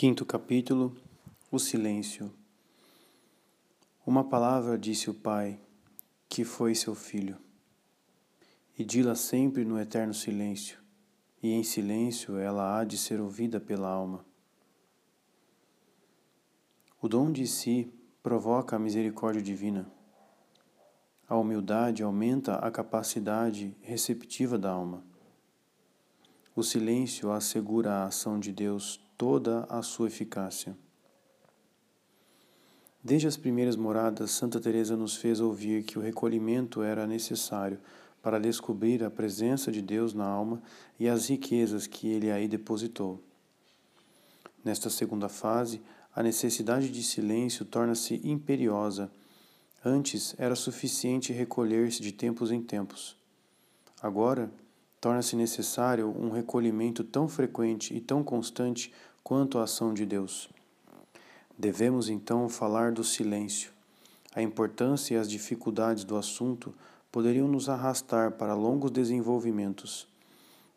Quinto capítulo O silêncio. Uma palavra disse o Pai, que foi seu filho, e dila sempre no eterno silêncio, e em silêncio ela há de ser ouvida pela alma. O dom de si provoca a misericórdia divina. A humildade aumenta a capacidade receptiva da alma. O silêncio assegura a ação de Deus toda a sua eficácia. Desde as primeiras moradas, Santa Teresa nos fez ouvir que o recolhimento era necessário para descobrir a presença de Deus na alma e as riquezas que ele aí depositou. Nesta segunda fase, a necessidade de silêncio torna-se imperiosa. Antes era suficiente recolher-se de tempos em tempos. Agora, torna-se necessário um recolhimento tão frequente e tão constante quanto à ação de Deus. Devemos então falar do silêncio. A importância e as dificuldades do assunto poderiam nos arrastar para longos desenvolvimentos.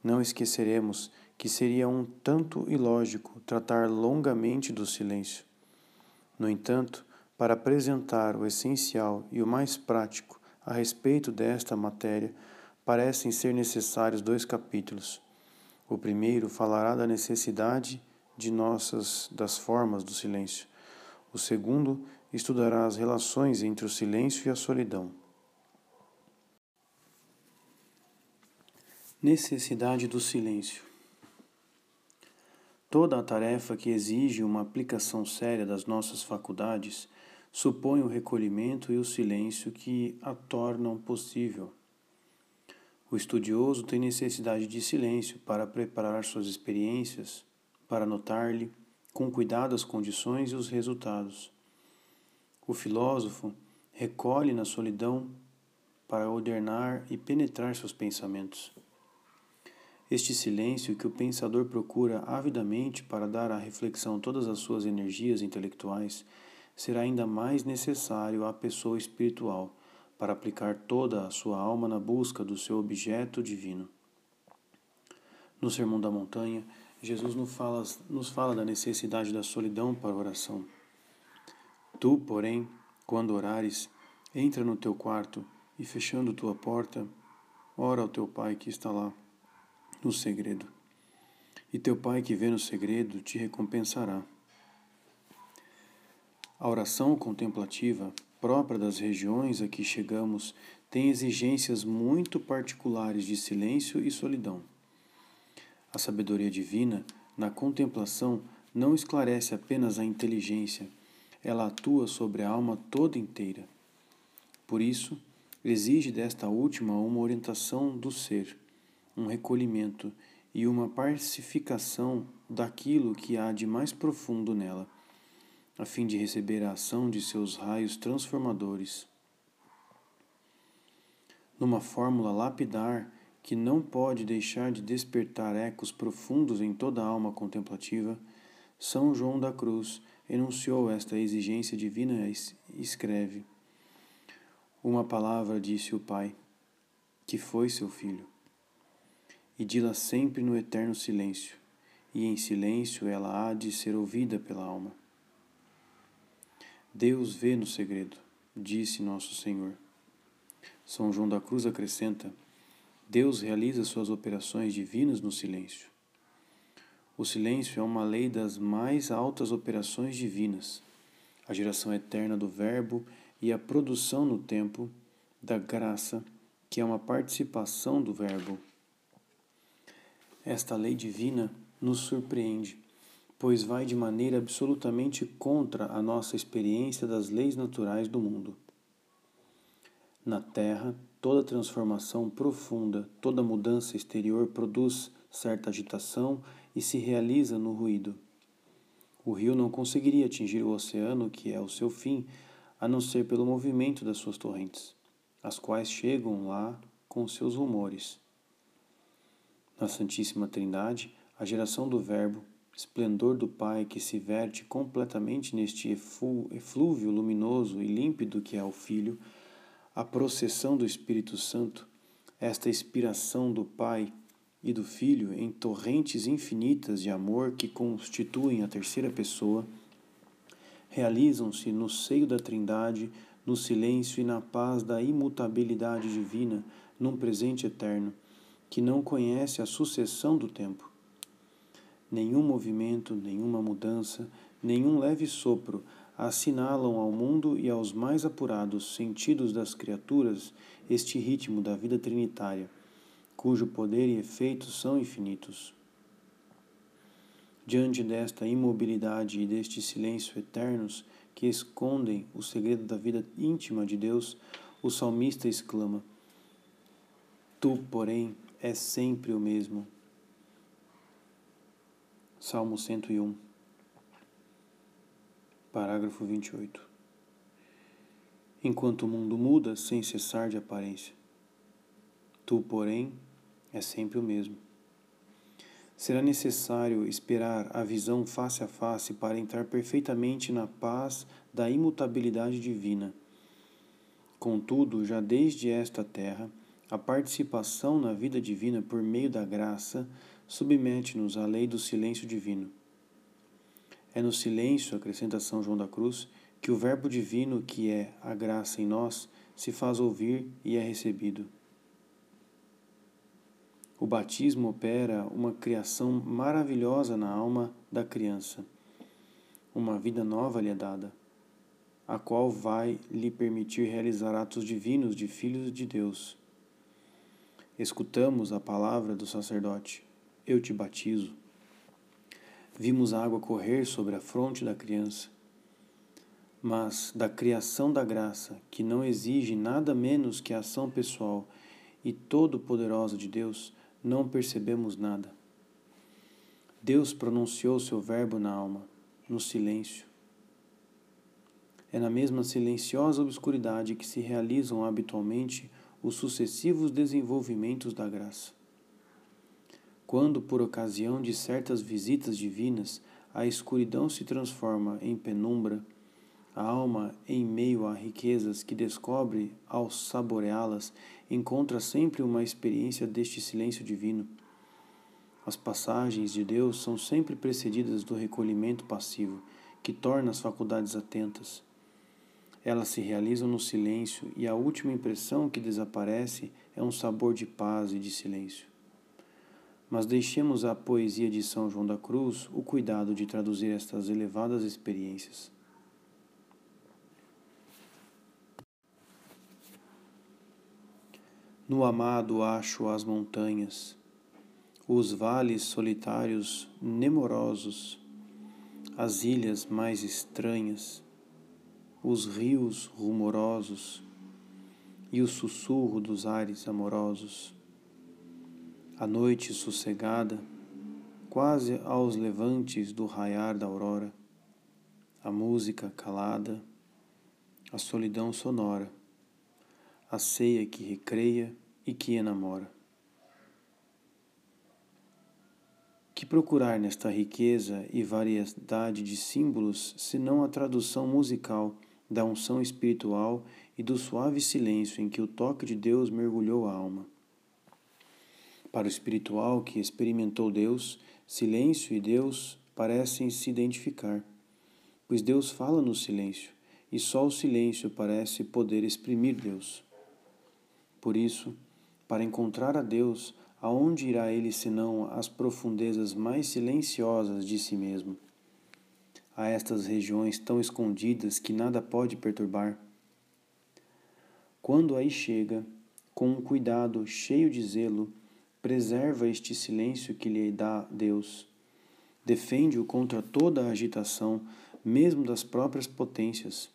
Não esqueceremos que seria um tanto ilógico tratar longamente do silêncio. No entanto, para apresentar o essencial e o mais prático a respeito desta matéria, parecem ser necessários dois capítulos. O primeiro falará da necessidade de nossas das formas do silêncio. O segundo estudará as relações entre o silêncio e a solidão. Necessidade do silêncio. Toda a tarefa que exige uma aplicação séria das nossas faculdades supõe o recolhimento e o silêncio que a tornam possível. O estudioso tem necessidade de silêncio para preparar suas experiências para notar-lhe com cuidado as condições e os resultados. O filósofo recolhe na solidão para ordenar e penetrar seus pensamentos. Este silêncio que o pensador procura avidamente para dar à reflexão todas as suas energias intelectuais será ainda mais necessário à pessoa espiritual para aplicar toda a sua alma na busca do seu objeto divino. No Sermão da Montanha, Jesus nos fala, nos fala da necessidade da solidão para a oração. Tu, porém, quando orares, entra no teu quarto e, fechando tua porta, ora ao teu Pai que está lá, no segredo. E teu Pai que vê no segredo te recompensará. A oração contemplativa, própria das regiões a que chegamos, tem exigências muito particulares de silêncio e solidão. A sabedoria divina, na contemplação, não esclarece apenas a inteligência, ela atua sobre a alma toda inteira. Por isso, exige desta última uma orientação do ser, um recolhimento e uma pacificação daquilo que há de mais profundo nela, a fim de receber a ação de seus raios transformadores. Numa fórmula lapidar, que não pode deixar de despertar ecos profundos em toda a alma contemplativa, São João da Cruz enunciou esta exigência divina e escreve: Uma palavra disse o Pai, que foi seu filho, e dila sempre no eterno silêncio, e em silêncio ela há de ser ouvida pela alma. Deus vê no segredo, disse nosso Senhor. São João da Cruz acrescenta: Deus realiza suas operações divinas no silêncio. O silêncio é uma lei das mais altas operações divinas, a geração eterna do Verbo e a produção no tempo da graça, que é uma participação do Verbo. Esta lei divina nos surpreende, pois vai de maneira absolutamente contra a nossa experiência das leis naturais do mundo. Na Terra, Toda transformação profunda, toda mudança exterior produz certa agitação e se realiza no ruído. O rio não conseguiria atingir o oceano, que é o seu fim, a não ser pelo movimento das suas torrentes, as quais chegam lá com seus rumores. Na Santíssima Trindade, a geração do Verbo, esplendor do Pai que se verte completamente neste eflúvio luminoso e límpido que é o Filho, a processão do Espírito Santo, esta inspiração do Pai e do Filho em torrentes infinitas de amor que constituem a terceira pessoa, realizam-se no seio da Trindade, no silêncio e na paz da imutabilidade divina, num presente eterno, que não conhece a sucessão do tempo. Nenhum movimento, nenhuma mudança, nenhum leve sopro assinalam ao mundo e aos mais apurados sentidos das criaturas este ritmo da vida trinitária cujo poder e efeitos são infinitos. Diante desta imobilidade e deste silêncio eternos que escondem o segredo da vida íntima de Deus, o salmista exclama: Tu, porém, és sempre o mesmo. Salmo 101, parágrafo 28. Enquanto o mundo muda sem cessar de aparência, Tu, porém, é sempre o mesmo. Será necessário esperar a visão face a face para entrar perfeitamente na paz da imutabilidade divina. Contudo, já desde esta terra, a participação na vida divina por meio da graça submete-nos à lei do silêncio divino. É no silêncio, acrescenta São João da Cruz, que o Verbo divino, que é a graça em nós, se faz ouvir e é recebido. O batismo opera uma criação maravilhosa na alma da criança. Uma vida nova lhe é dada, a qual vai lhe permitir realizar atos divinos de filhos de Deus. Escutamos a palavra do sacerdote: Eu te batizo. Vimos a água correr sobre a fronte da criança. Mas da criação da graça, que não exige nada menos que a ação pessoal e todo-poderosa de Deus, não percebemos nada. Deus pronunciou seu verbo na alma, no silêncio. É na mesma silenciosa obscuridade que se realizam habitualmente os sucessivos desenvolvimentos da graça. Quando, por ocasião de certas visitas divinas, a escuridão se transforma em penumbra, a alma, em meio a riquezas que descobre ao saboreá-las, encontra sempre uma experiência deste silêncio divino. As passagens de Deus são sempre precedidas do recolhimento passivo, que torna as faculdades atentas. Elas se realizam no silêncio e a última impressão que desaparece é um sabor de paz e de silêncio. Mas deixemos à poesia de São João da Cruz o cuidado de traduzir estas elevadas experiências. No amado acho as montanhas, os vales solitários nemorosos, as ilhas mais estranhas, os rios rumorosos e o sussurro dos ares amorosos. A noite sossegada, quase aos levantes do raiar da aurora, a música calada, a solidão sonora a ceia que recreia e que enamora. Que procurar nesta riqueza e variedade de símbolos, senão a tradução musical da unção espiritual e do suave silêncio em que o toque de Deus mergulhou a alma? Para o espiritual que experimentou Deus, silêncio e Deus parecem se identificar, pois Deus fala no silêncio e só o silêncio parece poder exprimir Deus. Por isso, para encontrar a Deus, aonde irá ele senão às profundezas mais silenciosas de si mesmo? A estas regiões tão escondidas que nada pode perturbar? Quando aí chega, com um cuidado cheio de zelo, preserva este silêncio que lhe dá Deus. Defende-o contra toda a agitação, mesmo das próprias potências.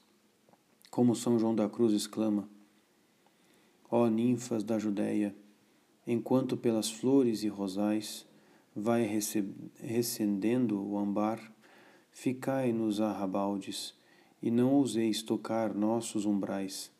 Como São João da Cruz exclama: Ó ninfas da Judéia, enquanto pelas flores e rosais vai recendendo o ambar, ficai nos arrabaldes, e não ouseis tocar nossos umbrais.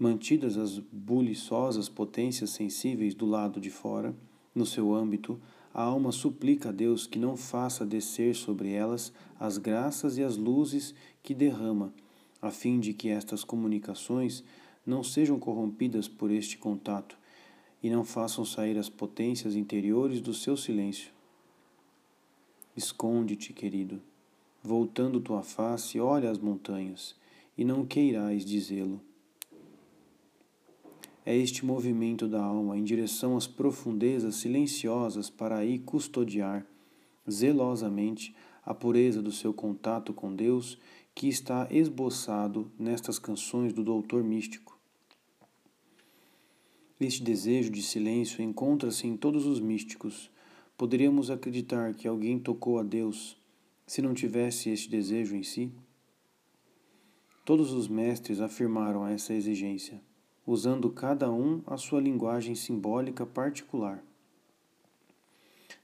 Mantidas as buliçosas potências sensíveis do lado de fora, no seu âmbito, a alma suplica a Deus que não faça descer sobre elas as graças e as luzes que derrama a fim de que estas comunicações não sejam corrompidas por este contato e não façam sair as potências interiores do seu silêncio. Esconde-te, querido. Voltando tua face, olha as montanhas, e não queirais dizê-lo. É este movimento da alma em direção às profundezas silenciosas para aí custodiar zelosamente a pureza do seu contato com Deus que está esboçado nestas canções do doutor místico. Este desejo de silêncio encontra-se em todos os místicos. Poderíamos acreditar que alguém tocou a Deus se não tivesse este desejo em si? Todos os mestres afirmaram essa exigência, usando cada um a sua linguagem simbólica particular.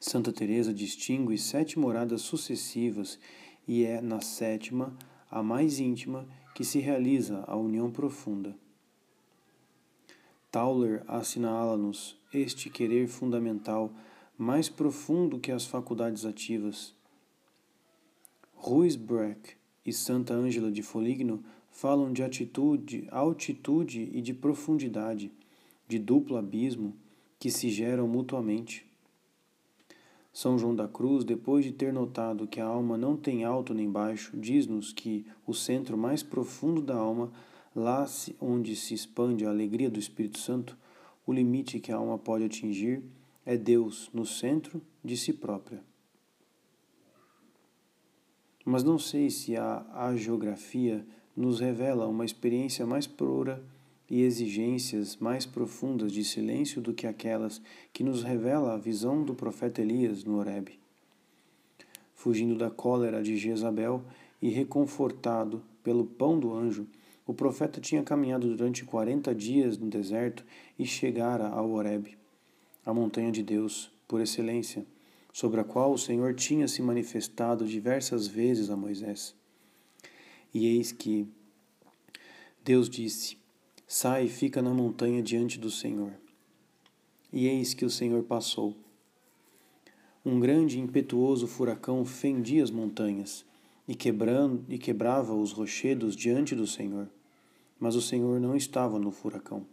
Santa Teresa distingue sete moradas sucessivas e é na sétima, a mais íntima, que se realiza a união profunda. Tauler assinala-nos este querer fundamental mais profundo que as faculdades ativas. Ruysbroeck e Santa Ângela de Foligno falam de atitude, altitude e de profundidade, de duplo abismo que se geram mutuamente. São João da Cruz, depois de ter notado que a alma não tem alto nem baixo, diz-nos que o centro mais profundo da alma Lá onde se expande a alegria do Espírito Santo, o limite que a alma pode atingir é Deus no centro de si própria. Mas não sei se a, a geografia nos revela uma experiência mais pura e exigências mais profundas de silêncio do que aquelas que nos revela a visão do profeta Elias no Horeb. Fugindo da cólera de Jezabel e reconfortado pelo pão do anjo, o profeta tinha caminhado durante quarenta dias no deserto e chegara ao Horeb, a montanha de Deus, por excelência, sobre a qual o Senhor tinha se manifestado diversas vezes a Moisés. E eis que Deus disse: Sai e fica na montanha diante do Senhor. E eis que o Senhor passou. Um grande e impetuoso furacão fendia as montanhas e, quebrando, e quebrava os rochedos diante do Senhor mas o Senhor não estava no furacão.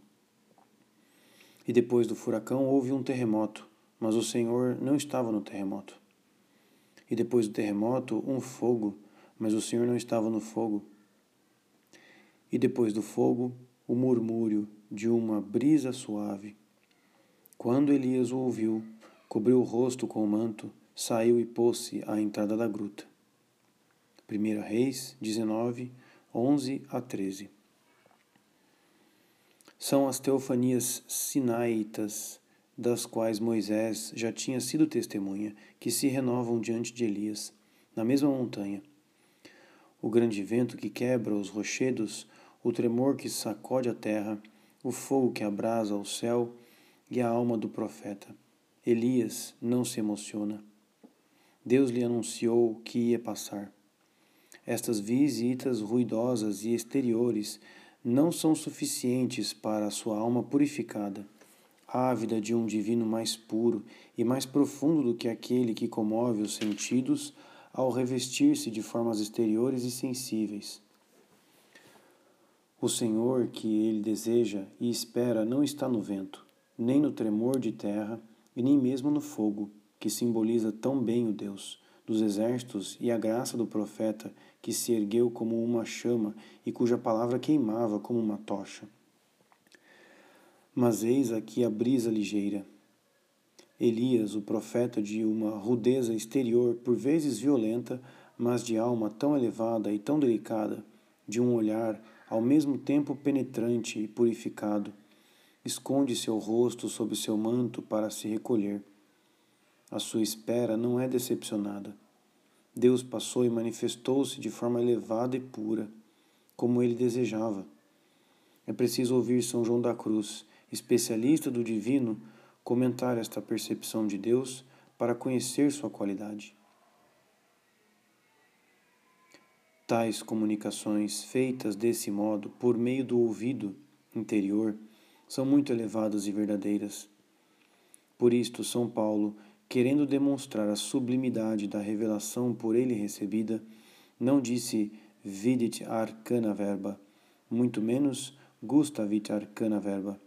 E depois do furacão houve um terremoto, mas o Senhor não estava no terremoto. E depois do terremoto, um fogo, mas o Senhor não estava no fogo. E depois do fogo, o murmúrio de uma brisa suave. Quando Elias o ouviu, cobriu o rosto com o manto, saiu e pôs-se à entrada da gruta. 1 Reis 19, 11 a 13 são as teofanias sinaitas, das quais Moisés já tinha sido testemunha, que se renovam diante de Elias, na mesma montanha. O grande vento que quebra os rochedos, o tremor que sacode a terra, o fogo que abrasa o céu e a alma do profeta. Elias não se emociona. Deus lhe anunciou que ia passar. Estas visitas ruidosas e exteriores não são suficientes para a sua alma purificada, ávida de um divino mais puro e mais profundo do que aquele que comove os sentidos ao revestir-se de formas exteriores e sensíveis. O Senhor que ele deseja e espera não está no vento, nem no tremor de terra e nem mesmo no fogo, que simboliza tão bem o Deus dos exércitos e a graça do profeta que se ergueu como uma chama e cuja palavra queimava como uma tocha. Mas eis aqui a brisa ligeira. Elias, o profeta de uma rudeza exterior, por vezes violenta, mas de alma tão elevada e tão delicada, de um olhar ao mesmo tempo penetrante e purificado, esconde seu rosto sob seu manto para se recolher. A sua espera não é decepcionada. Deus passou e manifestou-se de forma elevada e pura, como ele desejava. É preciso ouvir São João da Cruz, especialista do divino, comentar esta percepção de Deus para conhecer sua qualidade. Tais comunicações, feitas desse modo, por meio do ouvido interior, são muito elevadas e verdadeiras. Por isto, São Paulo querendo demonstrar a sublimidade da revelação por ele recebida, não disse vidit arcana verba, muito menos gustavit arcana verba,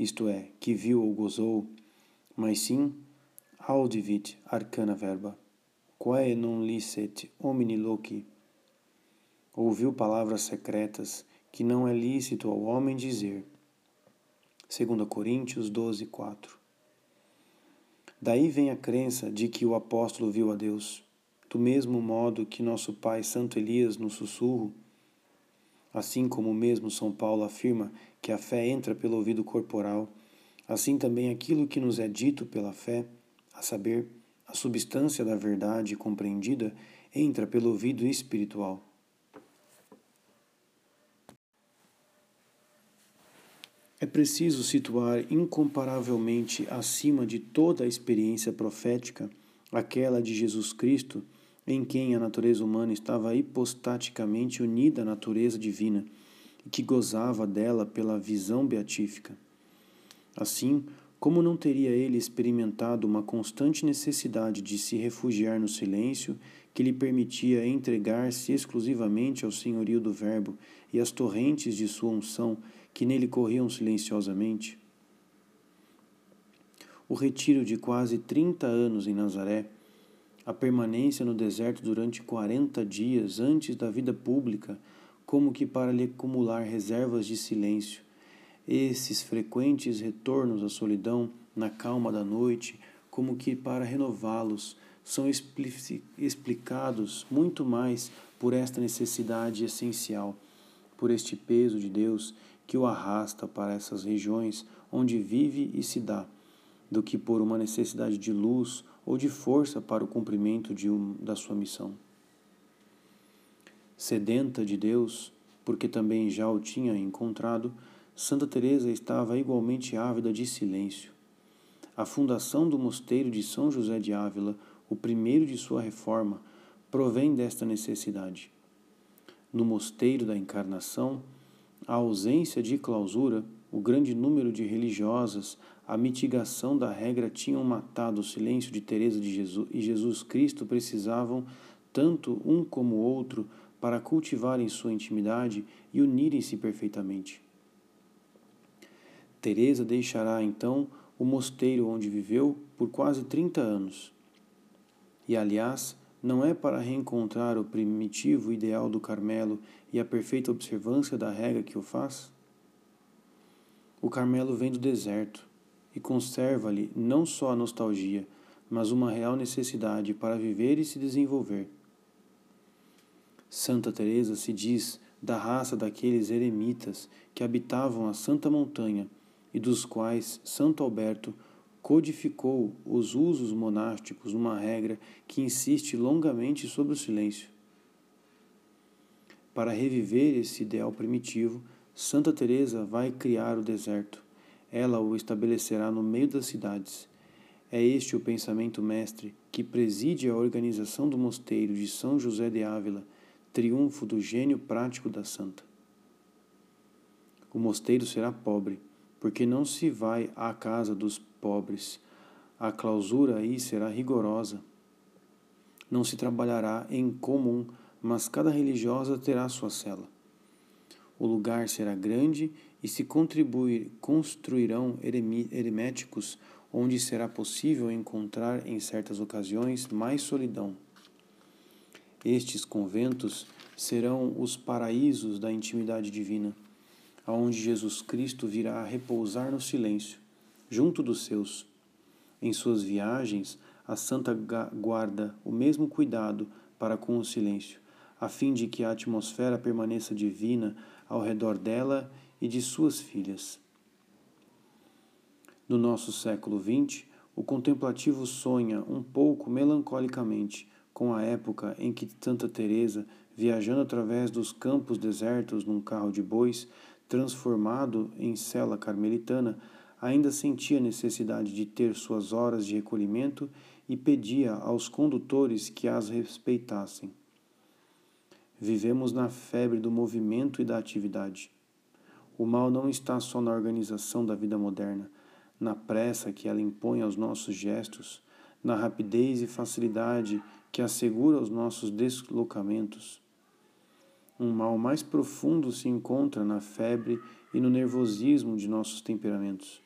isto é, que viu ou gozou, mas sim audivit arcana verba, quae non licet homini loci. Ouviu palavras secretas que não é lícito ao homem dizer. 2 Coríntios 12, 4. Daí vem a crença de que o apóstolo viu a Deus, do mesmo modo que nosso pai Santo Elias no sussurro, assim como mesmo São Paulo afirma que a fé entra pelo ouvido corporal, assim também aquilo que nos é dito pela fé, a saber, a substância da verdade compreendida, entra pelo ouvido espiritual. É preciso situar incomparavelmente acima de toda a experiência profética aquela de Jesus Cristo, em quem a natureza humana estava hipostaticamente unida à natureza divina e que gozava dela pela visão beatífica. Assim, como não teria ele experimentado uma constante necessidade de se refugiar no silêncio que lhe permitia entregar-se exclusivamente ao senhorio do Verbo e às torrentes de sua unção que nele corriam silenciosamente? O retiro de quase 30 anos em Nazaré, a permanência no deserto durante 40 dias antes da vida pública, como que para lhe acumular reservas de silêncio, esses frequentes retornos à solidão na calma da noite, como que para renová-los, são explicados muito mais por esta necessidade essencial, por este peso de Deus que o arrasta para essas regiões onde vive e se dá, do que por uma necessidade de luz ou de força para o cumprimento de um, da sua missão. Sedenta de Deus, porque também já o tinha encontrado, Santa Teresa estava igualmente ávida de silêncio. A fundação do mosteiro de São José de Ávila, o primeiro de sua reforma, provém desta necessidade. No mosteiro da Encarnação, a ausência de clausura, o grande número de religiosas, a mitigação da regra tinham matado o silêncio de Teresa de Jesus e Jesus Cristo precisavam tanto um como outro para cultivarem sua intimidade e unirem-se perfeitamente. Teresa deixará então o mosteiro onde viveu por quase 30 anos. E aliás, não é para reencontrar o primitivo ideal do Carmelo e a perfeita observância da regra que o faz? O Carmelo vem do deserto e conserva-lhe não só a nostalgia, mas uma real necessidade para viver e se desenvolver. Santa Teresa se diz da raça daqueles eremitas que habitavam a Santa Montanha e dos quais Santo Alberto codificou os usos monásticos numa regra que insiste longamente sobre o silêncio. Para reviver esse ideal primitivo, Santa Teresa vai criar o deserto. Ela o estabelecerá no meio das cidades. É este o pensamento mestre que preside a organização do mosteiro de São José de Ávila, triunfo do gênio prático da santa. O mosteiro será pobre, porque não se vai à casa dos pobres. A clausura aí será rigorosa. Não se trabalhará em comum, mas cada religiosa terá sua cela. O lugar será grande e se construirão herméticos onde será possível encontrar em certas ocasiões mais solidão. Estes conventos serão os paraísos da intimidade divina aonde Jesus Cristo virá a repousar no silêncio, junto dos seus. Em suas viagens, a santa guarda o mesmo cuidado para com o silêncio, a fim de que a atmosfera permaneça divina ao redor dela e de suas filhas. No nosso século XX, o contemplativo sonha um pouco melancolicamente com a época em que Santa Teresa, viajando através dos campos desertos num carro de bois, transformado em cela carmelitana, ainda sentia necessidade de ter suas horas de recolhimento e pedia aos condutores que as respeitassem. Vivemos na febre do movimento e da atividade. O mal não está só na organização da vida moderna, na pressa que ela impõe aos nossos gestos, na rapidez e facilidade que assegura os nossos deslocamentos um mal mais profundo se encontra na febre e no nervosismo de nossos temperamentos.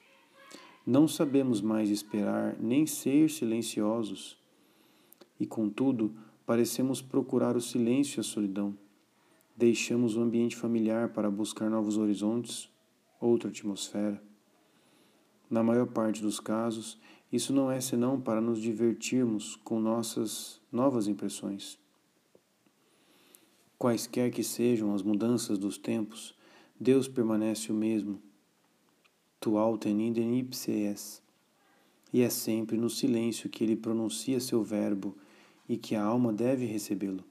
Não sabemos mais esperar nem ser silenciosos, e contudo parecemos procurar o silêncio e a solidão. Deixamos o ambiente familiar para buscar novos horizontes, outra atmosfera. Na maior parte dos casos, isso não é senão para nos divertirmos com nossas novas impressões. Quaisquer que sejam as mudanças dos tempos, Deus permanece o mesmo. Tu alten idem ipse es. E é sempre no silêncio que ele pronuncia seu verbo e que a alma deve recebê-lo.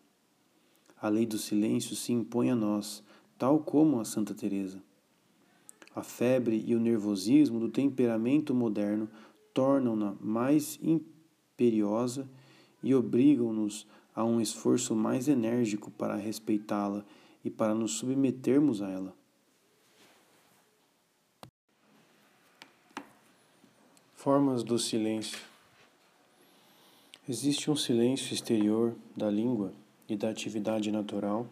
A lei do silêncio se impõe a nós, tal como a Santa Teresa. A febre e o nervosismo do temperamento moderno tornam-na mais imperiosa e obrigam-nos a um esforço mais enérgico para respeitá-la e para nos submetermos a ela. Formas do silêncio. Existe um silêncio exterior da língua e da atividade natural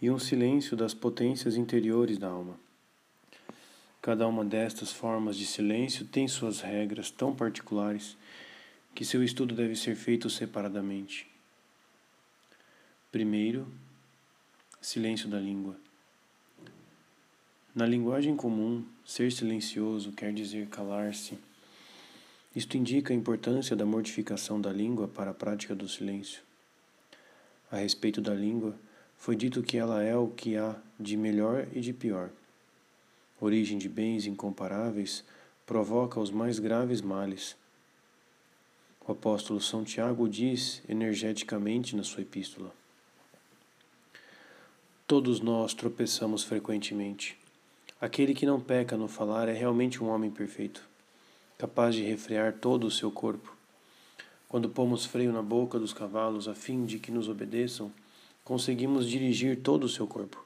e um silêncio das potências interiores da alma. Cada uma destas formas de silêncio tem suas regras tão particulares que seu estudo deve ser feito separadamente. Primeiro, silêncio da língua. Na linguagem comum, ser silencioso quer dizer calar-se. Isto indica a importância da mortificação da língua para a prática do silêncio. A respeito da língua, foi dito que ela é o que há de melhor e de pior. Origem de bens incomparáveis, provoca os mais graves males. O apóstolo São Tiago diz energeticamente na sua epístola: Todos nós tropeçamos frequentemente. Aquele que não peca no falar é realmente um homem perfeito, capaz de refrear todo o seu corpo. Quando pomos freio na boca dos cavalos a fim de que nos obedeçam, conseguimos dirigir todo o seu corpo.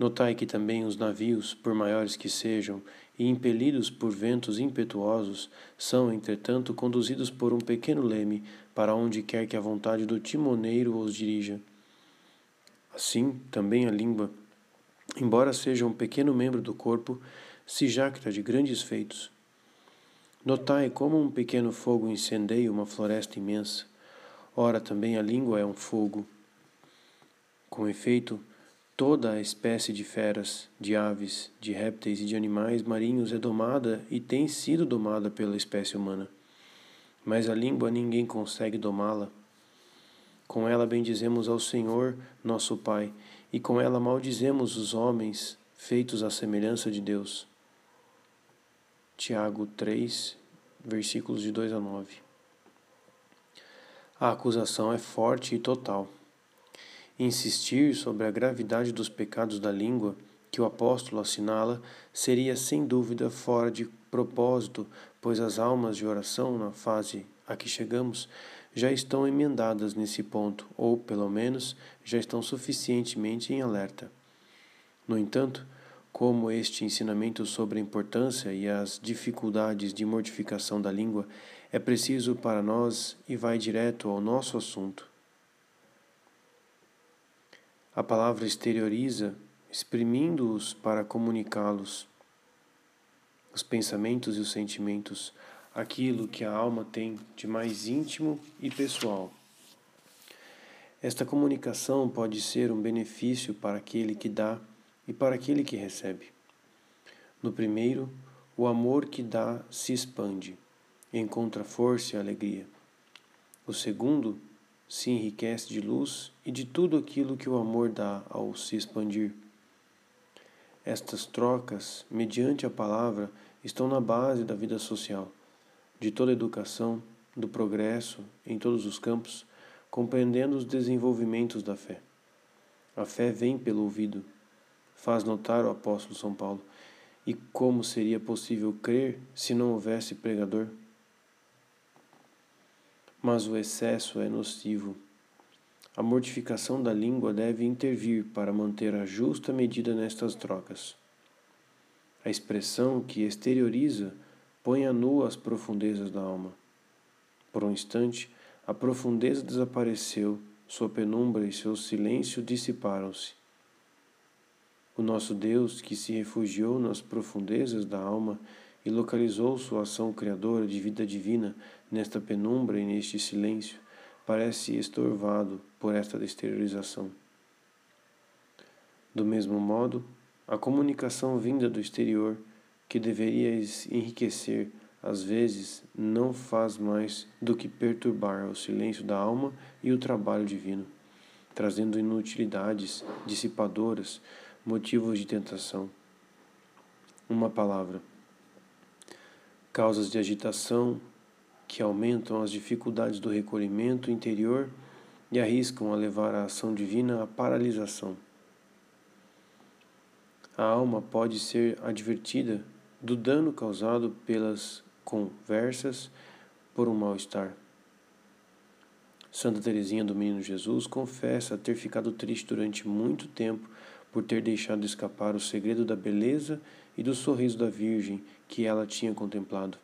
Notai que também os navios, por maiores que sejam, e impelidos por ventos impetuosos, são, entretanto, conduzidos por um pequeno leme para onde quer que a vontade do timoneiro os dirija. Assim, também a língua, embora seja um pequeno membro do corpo, se jacta de grandes feitos. Notai como um pequeno fogo incendeia uma floresta imensa. Ora, também a língua é um fogo. Com efeito, toda a espécie de feras, de aves, de répteis e de animais marinhos é domada e tem sido domada pela espécie humana. Mas a língua ninguém consegue domá-la com ela bendizemos ao Senhor, nosso Pai, e com ela maldizemos os homens feitos à semelhança de Deus. Tiago 3, versículos de 2 a 9. A acusação é forte e total. Insistir sobre a gravidade dos pecados da língua que o apóstolo assinala seria sem dúvida fora de propósito, pois as almas de oração na fase a que chegamos já estão emendadas nesse ponto, ou, pelo menos, já estão suficientemente em alerta. No entanto, como este ensinamento sobre a importância e as dificuldades de mortificação da língua é preciso para nós e vai direto ao nosso assunto. A palavra exterioriza, exprimindo-os para comunicá-los, os pensamentos e os sentimentos, aquilo que a alma tem de mais íntimo e pessoal. Esta comunicação pode ser um benefício para aquele que dá e para aquele que recebe. No primeiro, o amor que dá se expande, encontra força e alegria. O segundo, se enriquece de luz e de tudo aquilo que o amor dá ao se expandir. Estas trocas, mediante a palavra, estão na base da vida social de toda a educação, do progresso em todos os campos, compreendendo os desenvolvimentos da fé. A fé vem pelo ouvido, faz notar o apóstolo São Paulo. E como seria possível crer se não houvesse pregador? Mas o excesso é nocivo. A mortificação da língua deve intervir para manter a justa medida nestas trocas. A expressão que exterioriza põe a nu as profundezas da alma. Por um instante, a profundeza desapareceu, sua penumbra e seu silêncio dissiparam-se. O nosso Deus, que se refugiou nas profundezas da alma, e localizou sua ação criadora de vida divina nesta penumbra e neste silêncio, parece estorvado por esta exteriorização. Do mesmo modo, a comunicação vinda do exterior, que deveria enriquecer, às vezes, não faz mais do que perturbar o silêncio da alma e o trabalho divino, trazendo inutilidades dissipadoras, motivos de tentação. Uma palavra causas de agitação que aumentam as dificuldades do recolhimento interior e arriscam a levar a ação divina à paralisação. A alma pode ser advertida do dano causado pelas conversas por um mal-estar. Santa Teresinha do Menino Jesus confessa ter ficado triste durante muito tempo por ter deixado escapar o segredo da beleza e do sorriso da Virgem que ela tinha contemplado.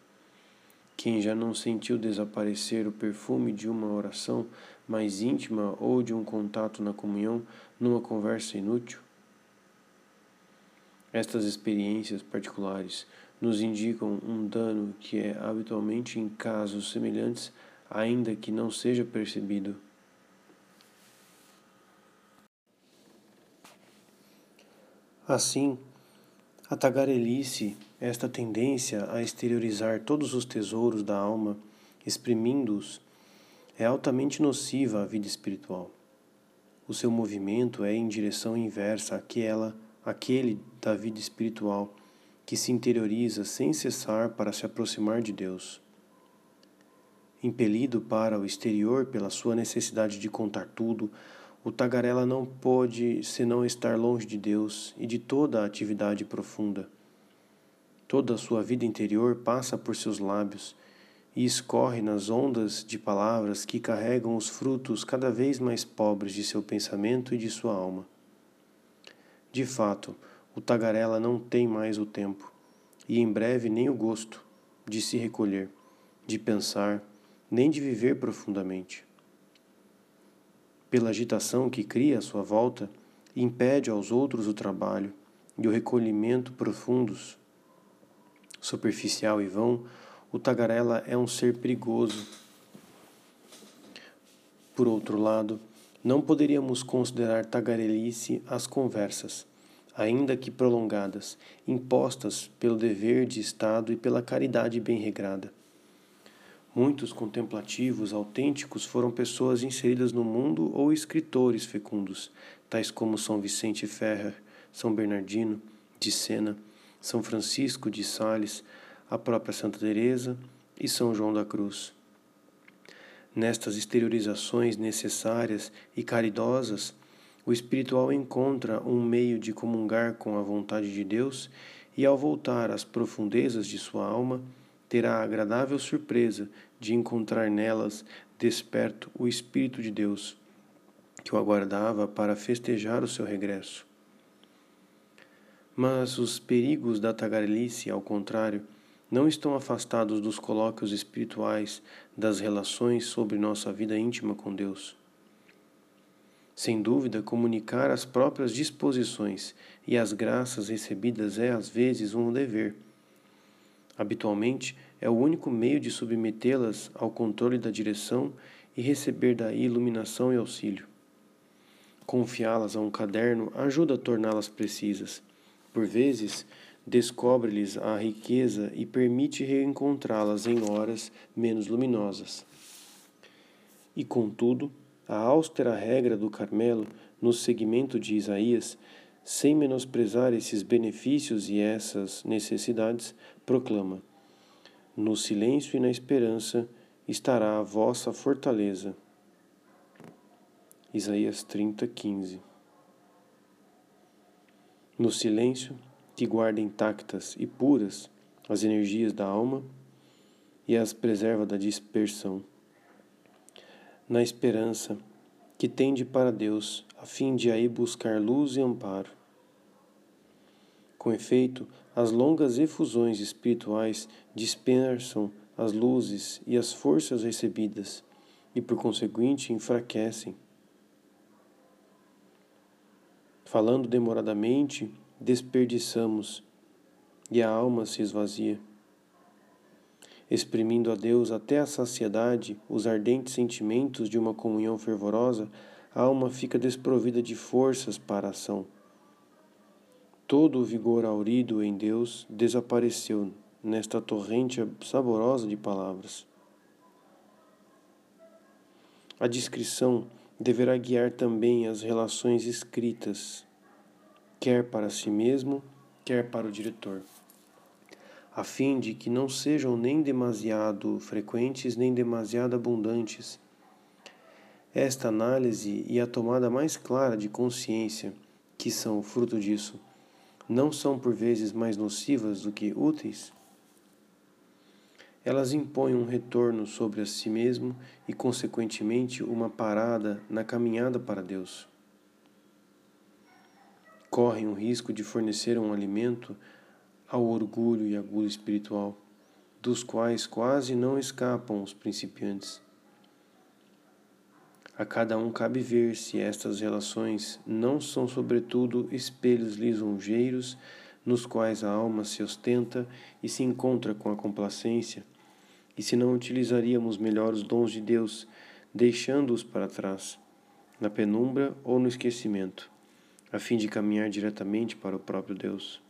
Quem já não sentiu desaparecer o perfume de uma oração mais íntima ou de um contato na comunhão numa conversa inútil? Estas experiências particulares nos indicam um dano que é habitualmente em casos semelhantes, ainda que não seja percebido. Assim, a tagarelice, esta tendência a exteriorizar todos os tesouros da alma, exprimindo-os, é altamente nociva à vida espiritual. O seu movimento é em direção inversa àquela, àquele da vida espiritual, que se interioriza sem cessar para se aproximar de Deus. Impelido para o exterior pela sua necessidade de contar tudo, o tagarela não pode senão estar longe de Deus e de toda a atividade profunda. Toda a sua vida interior passa por seus lábios e escorre nas ondas de palavras que carregam os frutos cada vez mais pobres de seu pensamento e de sua alma. De fato, o tagarela não tem mais o tempo, e em breve nem o gosto, de se recolher, de pensar, nem de viver profundamente pela agitação que cria à sua volta, impede aos outros o trabalho e o recolhimento profundos. Superficial e vão, o tagarela é um ser perigoso. Por outro lado, não poderíamos considerar tagarelice as conversas, ainda que prolongadas, impostas pelo dever de Estado e pela caridade bem regrada. Muitos contemplativos autênticos foram pessoas inseridas no mundo ou escritores fecundos, tais como São Vicente Ferrer, São Bernardino de Sena, São Francisco de Sales, a própria Santa Teresa e São João da Cruz. Nestas exteriorizações necessárias e caridosas, o espiritual encontra um meio de comungar com a vontade de Deus e, ao voltar às profundezas de sua alma, terá a agradável surpresa de encontrar nelas desperto o Espírito de Deus, que o aguardava para festejar o seu regresso. Mas os perigos da tagarelice, ao contrário, não estão afastados dos colóquios espirituais, das relações sobre nossa vida íntima com Deus. Sem dúvida, comunicar as próprias disposições e as graças recebidas é às vezes um dever Habitualmente, é o único meio de submetê-las ao controle da direção e receber daí iluminação e auxílio. Confiá-las a um caderno ajuda a torná-las precisas. Por vezes, descobre-lhes a riqueza e permite reencontrá-las em horas menos luminosas. E, contudo, a austera regra do Carmelo, no segmento de Isaías, sem menosprezar esses benefícios e essas necessidades, proclama: No silêncio e na esperança estará a vossa fortaleza. Isaías 30, 15. No silêncio, que guarda intactas e puras as energias da alma e as preserva da dispersão. Na esperança, que tende para Deus, a fim de aí buscar luz e amparo. Com efeito, as longas efusões espirituais dispersam as luzes e as forças recebidas, e por conseguinte enfraquecem. Falando demoradamente, desperdiçamos, e a alma se esvazia. exprimindo a Deus até a saciedade os ardentes sentimentos de uma comunhão fervorosa, a alma fica desprovida de forças para a ação. Todo o vigor aurido em Deus desapareceu nesta torrente saborosa de palavras. A descrição deverá guiar também as relações escritas, quer para si mesmo, quer para o diretor a fim de que não sejam nem demasiado frequentes nem demasiado abundantes. Esta análise e a tomada mais clara de consciência, que são fruto disso, não são por vezes mais nocivas do que úteis? Elas impõem um retorno sobre a si mesmo e, consequentemente, uma parada na caminhada para Deus. Correm o risco de fornecer um alimento ao orgulho e à gula espiritual, dos quais quase não escapam os principiantes. A cada um cabe ver se estas relações não são, sobretudo, espelhos lisonjeiros nos quais a alma se ostenta e se encontra com a complacência, e se não utilizaríamos melhor os dons de Deus, deixando-os para trás, na penumbra ou no esquecimento, a fim de caminhar diretamente para o próprio Deus.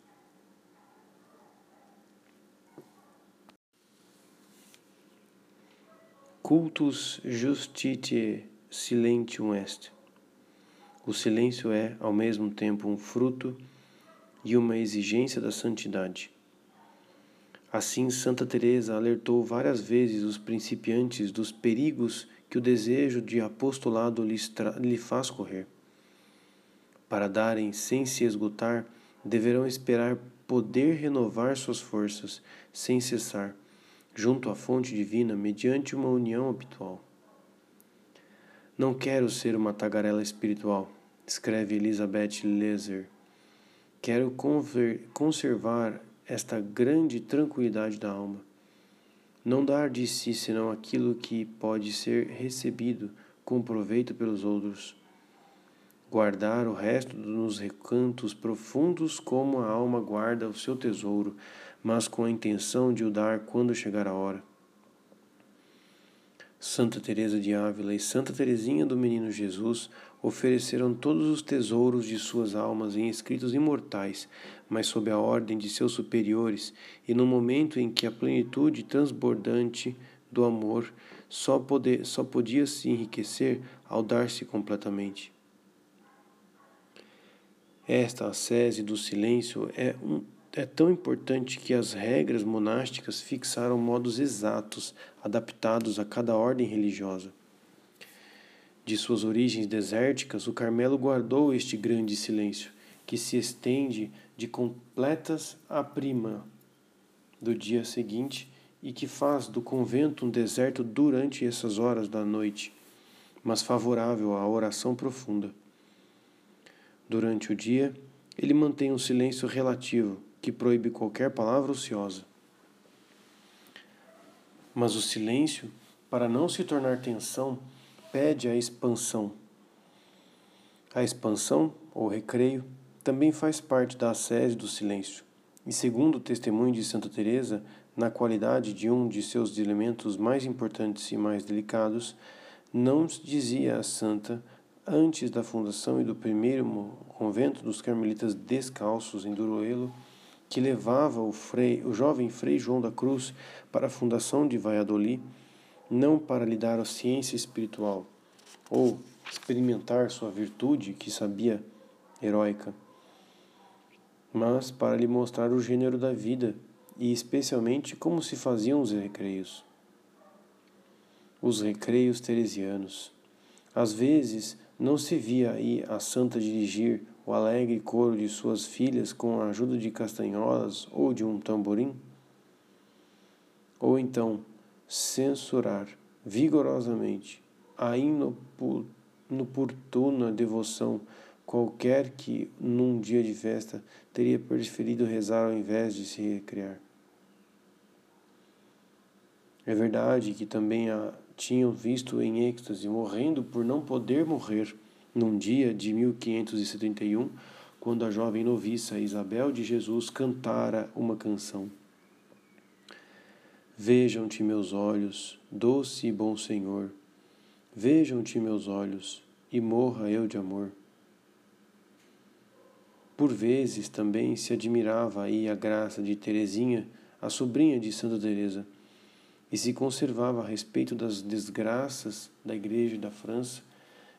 Cultus justitiae silentium est. O silêncio é, ao mesmo tempo, um fruto e uma exigência da santidade. Assim, Santa Teresa alertou várias vezes os principiantes dos perigos que o desejo de apostolado lhe faz correr. Para darem sem se esgotar, deverão esperar poder renovar suas forças sem cessar junto à fonte divina mediante uma união habitual. Não quero ser uma tagarela espiritual, escreve Elizabeth Lezer. Quero conservar esta grande tranquilidade da alma. Não dar de si senão aquilo que pode ser recebido com proveito pelos outros. Guardar o resto nos recantos profundos como a alma guarda o seu tesouro, mas com a intenção de o dar quando chegar a hora. Santa Teresa de Ávila e Santa Teresinha do Menino Jesus ofereceram todos os tesouros de suas almas em escritos imortais, mas sob a ordem de seus superiores e no momento em que a plenitude transbordante do amor só, poder, só podia se enriquecer ao dar-se completamente. Esta ascese do silêncio é um é tão importante que as regras monásticas fixaram modos exatos, adaptados a cada ordem religiosa. De suas origens desérticas, o Carmelo guardou este grande silêncio, que se estende de completas à prima do dia seguinte e que faz do convento um deserto durante essas horas da noite, mas favorável à oração profunda. Durante o dia, ele mantém um silêncio relativo, que proíbe qualquer palavra ociosa. Mas o silêncio, para não se tornar tensão, pede a expansão. A expansão, ou recreio, também faz parte da ascese do silêncio. E segundo o testemunho de Santa Teresa, na qualidade de um de seus elementos mais importantes e mais delicados, não dizia a santa antes da fundação e do primeiro convento dos carmelitas descalços em Duroelo que levava o, frei, o jovem Frei João da Cruz para a fundação de Valladolid, não para lhe dar a ciência espiritual ou experimentar sua virtude, que sabia heróica, mas para lhe mostrar o gênero da vida e especialmente como se faziam os recreios. Os recreios teresianos. Às vezes não se via aí a santa dirigir o alegre coro de suas filhas com a ajuda de castanholas ou de um tamborim? Ou então censurar vigorosamente a inoportuna devoção qualquer que num dia de festa teria preferido rezar ao invés de se recrear. É verdade que também a tinham visto em êxtase, morrendo por não poder morrer num dia de 1571, quando a jovem noviça Isabel de Jesus cantara uma canção. Vejam-te meus olhos, doce e bom Senhor, vejam-te meus olhos, e morra eu de amor. Por vezes também se admirava aí a graça de Teresinha, a sobrinha de Santa Teresa, e se conservava a respeito das desgraças da Igreja da França,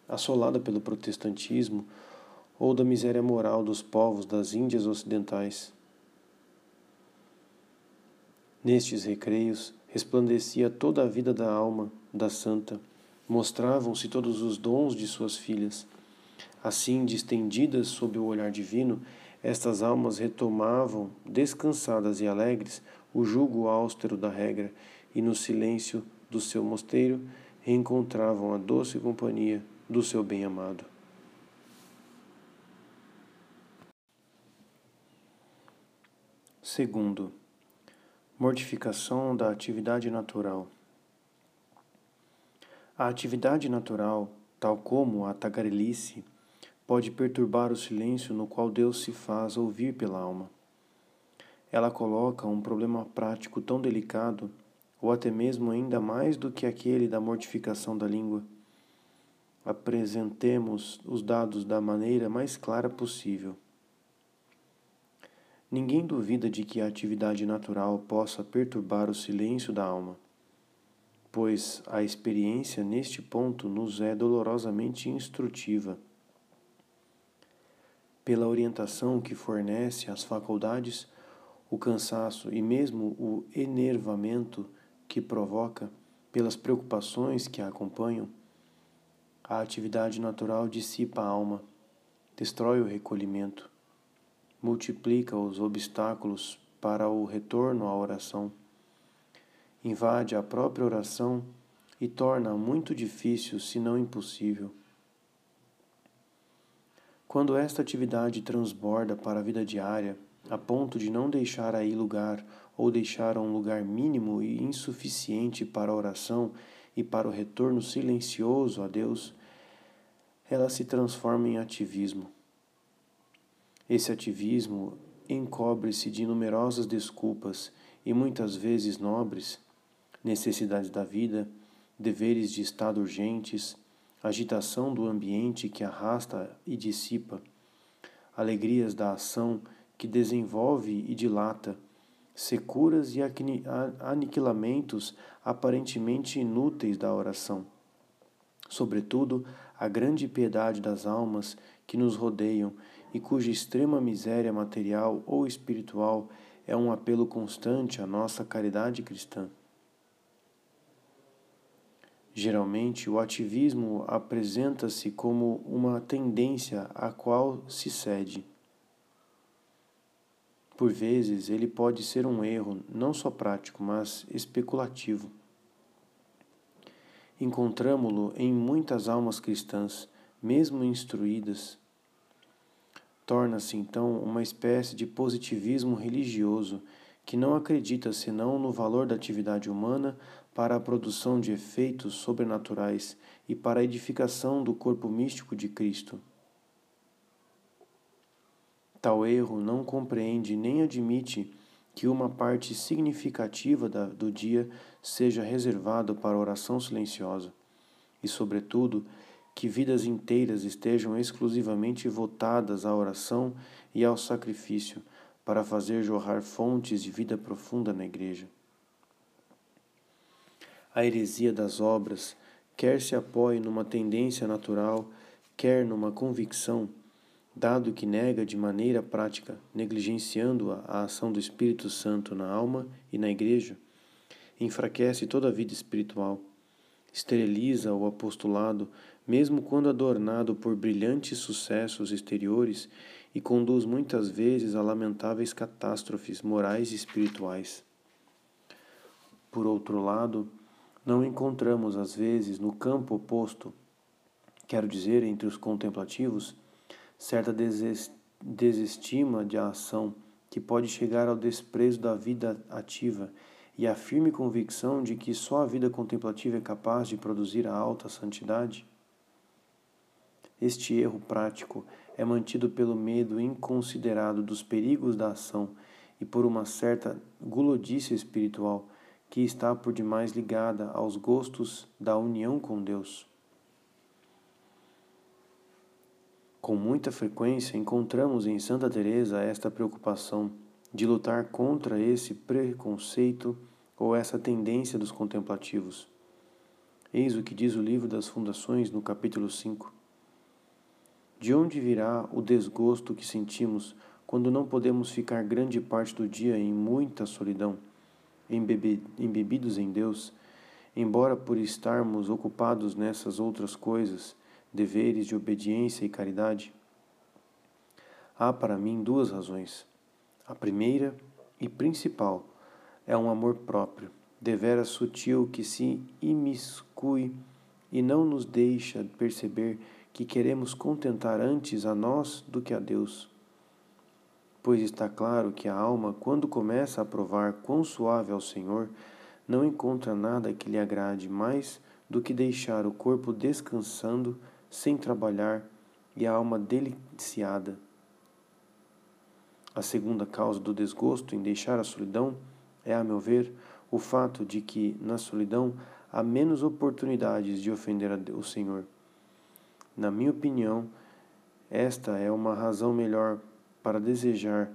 assolada pelo protestantismo, ou da miséria moral dos povos das Índias Ocidentais. Nestes recreios resplandecia toda a vida da alma da santa, mostravam-se todos os dons de suas filhas Assim, distendidas sob o olhar divino, estas almas retomavam, descansadas e alegres, o jugo austero da regra e, no silêncio do seu mosteiro, reencontravam a doce companhia do seu bem-amado. Segundo, mortificação da atividade natural. A atividade natural, tal como a tagarelice, pode perturbar o silêncio no qual Deus se faz ouvir pela alma. Ela coloca um problema prático tão delicado, ou até mesmo ainda mais do que aquele da mortificação da língua. Apresentemos os dados da maneira mais clara possível. Ninguém duvida de que a atividade natural possa perturbar o silêncio da alma, pois a experiência neste ponto nos é dolorosamente instrutiva pela orientação que fornece às faculdades, o cansaço e mesmo o enervamento que provoca, pelas preocupações que a acompanham, a atividade natural dissipa a alma, destrói o recolhimento, multiplica os obstáculos para o retorno à oração, invade a própria oração e torna muito difícil, se não impossível, quando esta atividade transborda para a vida diária, a ponto de não deixar aí lugar ou deixar um lugar mínimo e insuficiente para a oração e para o retorno silencioso a Deus, ela se transforma em ativismo. Esse ativismo encobre-se de numerosas desculpas e muitas vezes nobres, necessidades da vida, deveres de estado urgentes, agitação do ambiente que arrasta e dissipa, alegrias da ação que desenvolve e dilata, securas e aniquilamentos aparentemente inúteis da oração. Sobretudo, a grande piedade das almas que nos rodeiam e cuja extrema miséria material ou espiritual é um apelo constante à nossa caridade cristã. Geralmente, o ativismo apresenta-se como uma tendência a qual se cede. Por vezes, ele pode ser um erro não só prático, mas especulativo. Encontramo-lo em muitas almas cristãs, mesmo instruídas. Torna-se então uma espécie de positivismo religioso que não acredita senão no valor da atividade humana para a produção de efeitos sobrenaturais e para a edificação do corpo místico de Cristo. Tal erro não compreende nem admite que uma parte significativa do dia seja reservada para a oração silenciosa e, sobretudo, que vidas inteiras estejam exclusivamente votadas à oração e ao sacrifício para fazer jorrar fontes de vida profunda na Igreja. A heresia das obras, quer se apoie numa tendência natural, quer numa convicção, dado que nega de maneira prática, negligenciando a ação do Espírito Santo na alma e na Igreja, enfraquece toda a vida espiritual, esteriliza o apostolado, mesmo quando adornado por brilhantes sucessos exteriores e conduz muitas vezes a lamentáveis catástrofes morais e espirituais. Por outro lado, não encontramos às vezes no campo oposto, quero dizer, entre os contemplativos, certa desestima de ação que pode chegar ao desprezo da vida ativa e a firme convicção de que só a vida contemplativa é capaz de produzir a alta santidade? Este erro prático é mantido pelo medo inconsiderado dos perigos da ação e por uma certa gulodice espiritual que está por demais ligada aos gostos da união com Deus. Com muita frequência encontramos em Santa Teresa esta preocupação de lutar contra esse preconceito ou essa tendência dos contemplativos. Eis o que diz o livro das Fundações no capítulo 5. De onde virá o desgosto que sentimos quando não podemos ficar grande parte do dia em muita solidão, embebidos em Deus, embora por estarmos ocupados nessas outras coisas, deveres de obediência e caridade? Há para mim duas razões. A primeira e principal é um amor próprio, deveras sutil que se imiscui e não nos deixa perceber que queremos contentar antes a nós do que a Deus. Pois está claro que a alma, quando começa a provar quão suave é o Senhor, não encontra nada que lhe agrade mais do que deixar o corpo descansando sem trabalhar e a alma deliciada. A segunda causa do desgosto em deixar a solidão é, a meu ver, o fato de que, na solidão, há menos oportunidades de ofender o Senhor. Na minha opinião, esta é uma razão melhor para desejar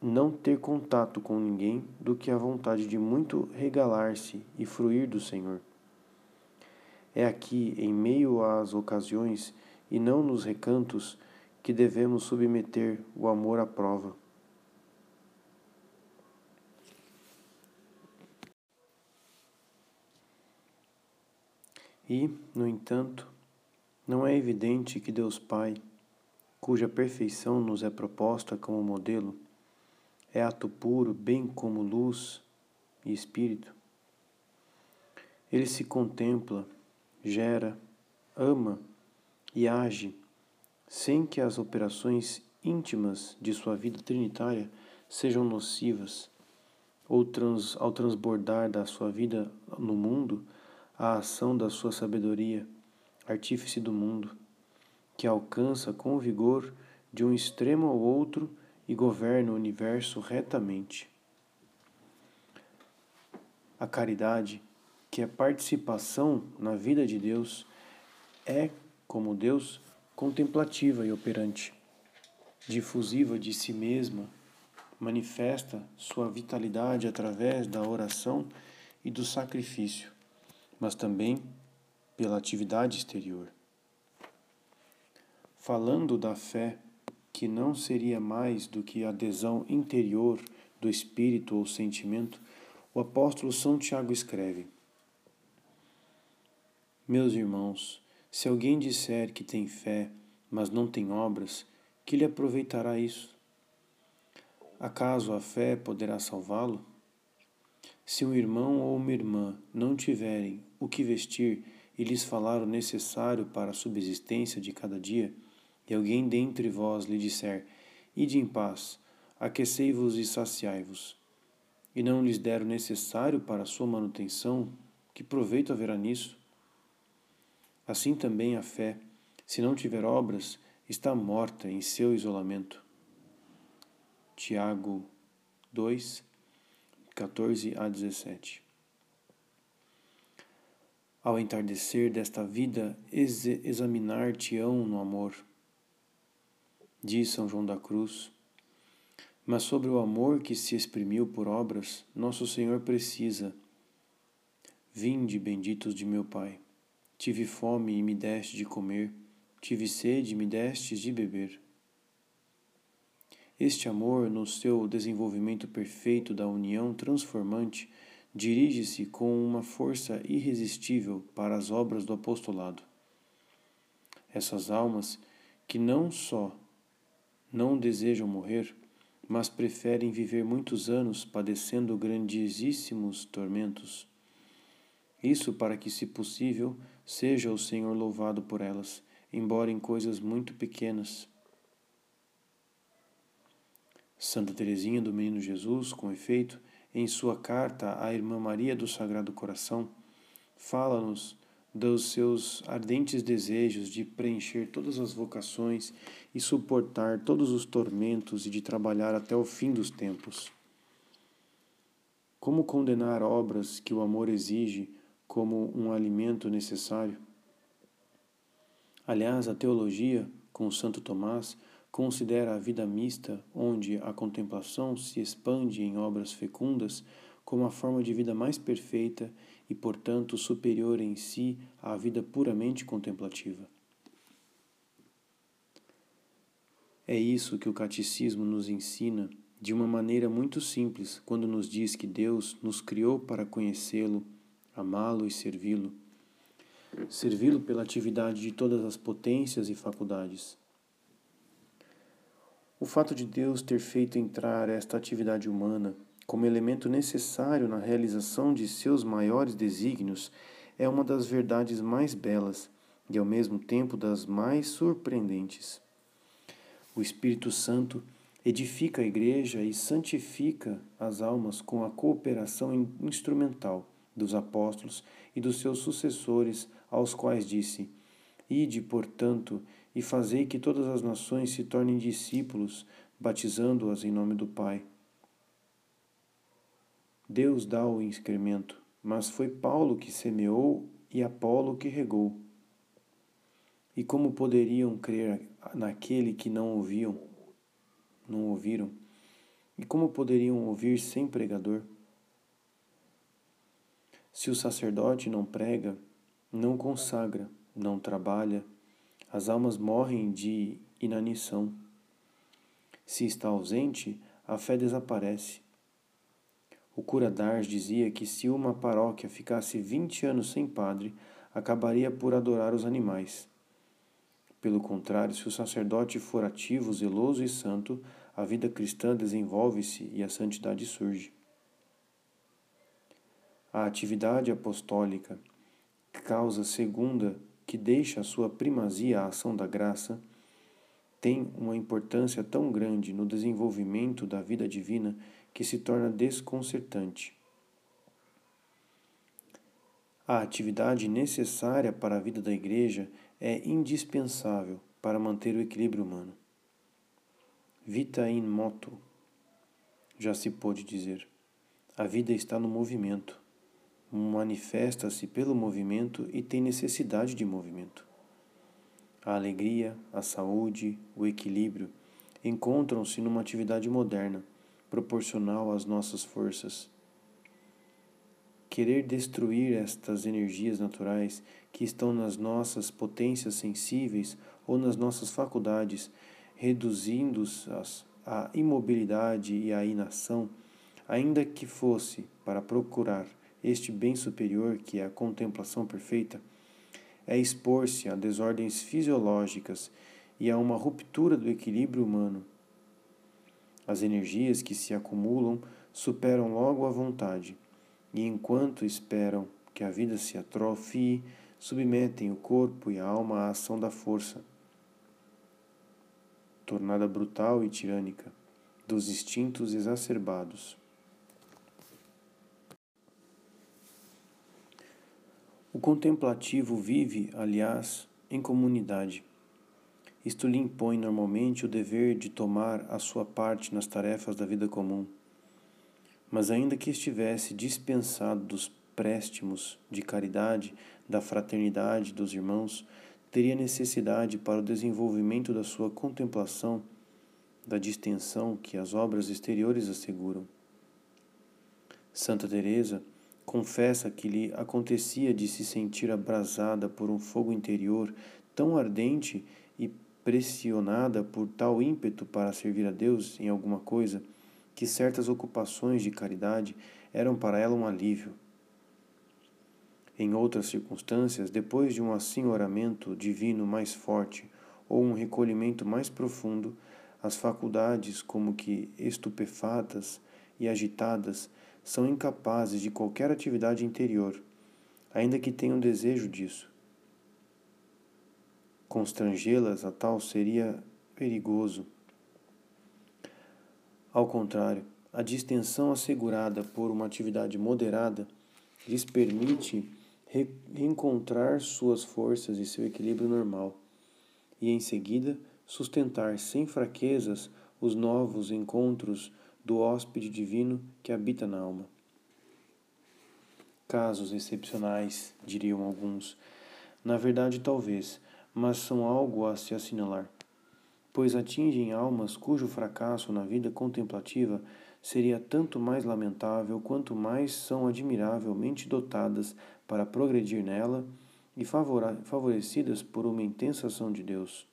não ter contato com ninguém do que a vontade de muito regalar-se e fruir do Senhor. É aqui, em meio às ocasiões e não nos recantos, que devemos submeter o amor à prova. E, no entanto, não é evidente que Deus Pai, cuja perfeição nos é proposta como modelo, é ato puro, bem como luz e espírito. Ele se contempla, gera, ama e age sem que as operações íntimas de sua vida trinitária sejam nocivas, ou trans, ao transbordar da sua vida no mundo, a ação da sua sabedoria, artífice do mundo, que alcança com vigor de um extremo ao outro e governa o universo retamente. A caridade, que é participação na vida de Deus, é, como Deus, contemplativa e operante, difusiva de si mesma, manifesta sua vitalidade através da oração e do sacrifício mas também pela atividade exterior. Falando da fé, que não seria mais do que adesão interior do espírito ou sentimento, o apóstolo São Tiago escreve: Meus irmãos, se alguém disser que tem fé, mas não tem obras, que lhe aproveitará isso? Acaso a fé poderá salvá-lo? Se um irmão ou uma irmã não tiverem o que vestir e lhes falar o necessário para a subsistência de cada dia, e alguém dentre vós lhe disser: Ide em paz, aquecei-vos e saciai-vos, e não lhes der o necessário para a sua manutenção, que proveito haverá nisso? Assim também a fé, se não tiver obras, está morta em seu isolamento. Tiago 2, 14 a 17. Ao entardecer desta vida, ex examinar-te-ão no amor. Diz São João da Cruz. Mas sobre o amor que se exprimiu por obras, nosso Senhor precisa. Vinde, benditos de meu Pai. Tive fome e me deste de comer, tive sede e me destes de beber. Este amor, no seu desenvolvimento perfeito da união transformante, dirige-se com uma força irresistível para as obras do apostolado. Essas almas que não só não desejam morrer, mas preferem viver muitos anos padecendo grandíssimos tormentos. Isso para que, se possível, seja o Senhor louvado por elas, embora em coisas muito pequenas. Santa Teresinha do Menino Jesus, com efeito, em sua carta à Irmã Maria do Sagrado Coração, fala-nos dos seus ardentes desejos de preencher todas as vocações e suportar todos os tormentos e de trabalhar até o fim dos tempos. Como condenar obras que o amor exige como um alimento necessário? Aliás, a teologia, com Santo Tomás, considera a vida mista, onde a contemplação se expande em obras fecundas, como a forma de vida mais perfeita e, portanto, superior em si à vida puramente contemplativa. É isso que o Catecismo nos ensina de uma maneira muito simples quando nos diz que Deus nos criou para conhecê-lo, amá-lo e servi-lo. Servi-lo pela atividade de todas as potências e faculdades. O fato de Deus ter feito entrar esta atividade humana como elemento necessário na realização de seus maiores desígnios é uma das verdades mais belas e, ao mesmo tempo, das mais surpreendentes. O Espírito Santo edifica a igreja e santifica as almas com a cooperação instrumental dos apóstolos e dos seus sucessores, aos quais disse: Ide, portanto, e fazei que todas as nações se tornem discípulos, batizando-as em nome do Pai. Deus dá o incremento, mas foi Paulo que semeou e Apolo que regou. E como poderiam crer naquele que não ouviam, não ouviram? E como poderiam ouvir sem pregador? Se o sacerdote não prega, não consagra, não trabalha, as almas morrem de inanição. Se está ausente, a fé desaparece. O cura Dars dizia que se uma paróquia ficasse vinte anos sem padre, acabaria por adorar os animais. Pelo contrário, se o sacerdote for ativo, zeloso e santo, a vida cristã desenvolve-se e a santidade surge. A atividade apostólica, causa segunda que deixa a sua primazia à ação da graça, tem uma importância tão grande no desenvolvimento da vida divina que se torna desconcertante. A atividade necessária para a vida da Igreja é indispensável para manter o equilíbrio humano. Vita in moto, já se pôde dizer. A vida está no movimento, manifesta-se pelo movimento e tem necessidade de movimento. A alegria, a saúde, o equilíbrio encontram-se numa atividade moderna, proporcional às nossas forças Querer destruir estas energias naturais que estão nas nossas potências sensíveis ou nas nossas faculdades, reduzindo-as à imobilidade e à inação, ainda que fosse para procurar este bem superior que é a contemplação perfeita, é expor-se a desordens fisiológicas e a uma ruptura do equilíbrio humano. As energias que se acumulam superam logo a vontade e enquanto esperam que a vida se atrofie, submetem o corpo e a alma à ação da força, tornada brutal e tirânica, dos instintos exacerbados. O contemplativo vive, aliás, em comunidade. Isto lhe impõe normalmente o dever de tomar a sua parte nas tarefas da vida comum mas ainda que estivesse dispensado dos préstimos de caridade, da fraternidade dos irmãos, teria necessidade para o desenvolvimento da sua contemplação, da distensão que as obras exteriores asseguram. Santa Teresa confessa que lhe acontecia de se sentir abrasada por um fogo interior tão ardente pressionada por tal ímpeto para servir a Deus em alguma coisa que certas ocupações de caridade eram para ela um alívio. Em outras circunstâncias, depois de um assenhoramento divino mais forte ou um recolhimento mais profundo, as faculdades, como que estupefatas e agitadas, são incapazes de qualquer atividade interior, ainda que tenham desejo disso. Constrangê-las a tal seria perigoso. Ao contrário, a distensão assegurada por uma atividade moderada lhes permite reencontrar suas forças e seu equilíbrio normal, e em seguida sustentar sem fraquezas os novos encontros do hóspede divino que habita na alma. Casos excepcionais, diriam alguns. Na verdade, talvez, mas são algo a se assinalar, pois atingem almas cujo fracasso na vida contemplativa seria tanto mais lamentável quanto mais são admiravelmente dotadas para progredir nela e favorecidas por uma intensa ação de Deus.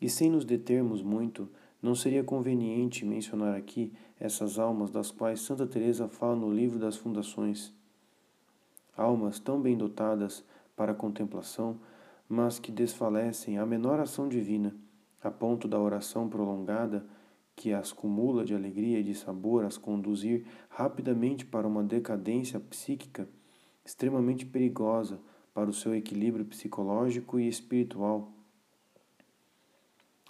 E sem nos determos muito, não seria conveniente mencionar aqui essas almas das quais Santa Teresa fala no livro das Fundações. Almas tão bem dotadas para a contemplação, mas que desfalecem a menor ação divina, a ponto da oração prolongada que as cumula de alegria e de sabor, as conduzir rapidamente para uma decadência psíquica extremamente perigosa para o seu equilíbrio psicológico e espiritual.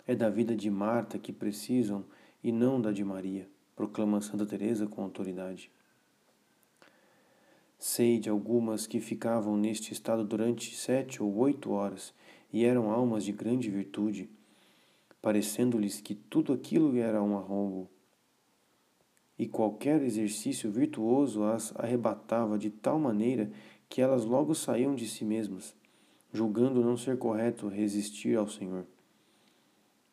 É da vida de Marta que precisam e não da de Maria, proclama Santa Teresa com autoridade. Sei de algumas que ficavam neste estado durante sete ou oito horas e eram almas de grande virtude, parecendo-lhes que tudo aquilo era um arrombo. E qualquer exercício virtuoso as arrebatava de tal maneira que elas logo saíam de si mesmas, julgando não ser correto resistir ao Senhor.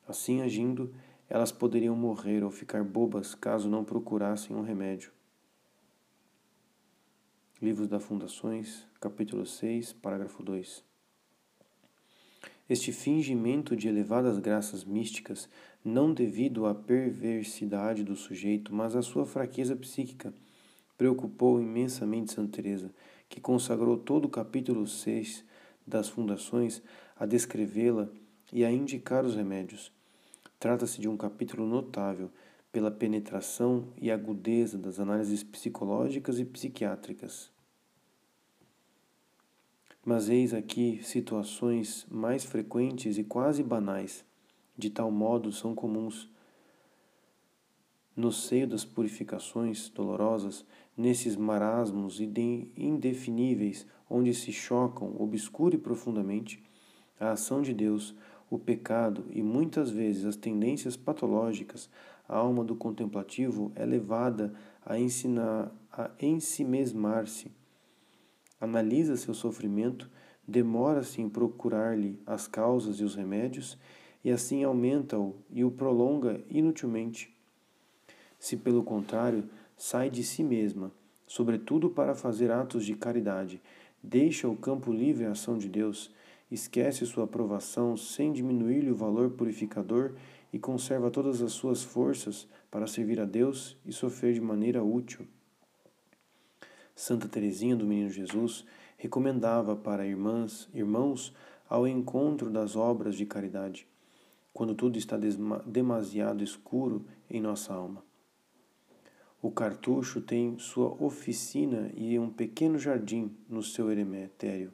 Assim agindo, elas poderiam morrer ou ficar bobas caso não procurassem um remédio. Livros da Fundações, capítulo 6, parágrafo 2. Este fingimento de elevadas graças místicas, não devido à perversidade do sujeito, mas à sua fraqueza psíquica, preocupou imensamente Santa Teresa, que consagrou todo o capítulo 6 das Fundações a descrevê-la e a indicar os remédios. Trata-se de um capítulo notável pela penetração e agudeza das análises psicológicas e psiquiátricas. Mas eis aqui situações mais frequentes e quase banais, de tal modo são comuns. No seio das purificações dolorosas, nesses marasmos indefiníveis onde se chocam obscura e profundamente a ação de Deus, o pecado e muitas vezes as tendências patológicas, a alma do contemplativo é levada a ensinar a ensimesmar-se. Analisa seu sofrimento, demora-se em procurar-lhe as causas e os remédios, e assim aumenta-o e o prolonga inutilmente. Se, pelo contrário, sai de si mesma, sobretudo para fazer atos de caridade, deixa o campo livre à ação de Deus, esquece sua aprovação sem diminuir-lhe o valor purificador e conserva todas as suas forças para servir a Deus e sofrer de maneira útil. Santa Teresinha do Menino Jesus recomendava para irmãs, irmãos ao encontro das obras de caridade, quando tudo está demasiado escuro em nossa alma. O cartucho tem sua oficina e um pequeno jardim no seu eremetério.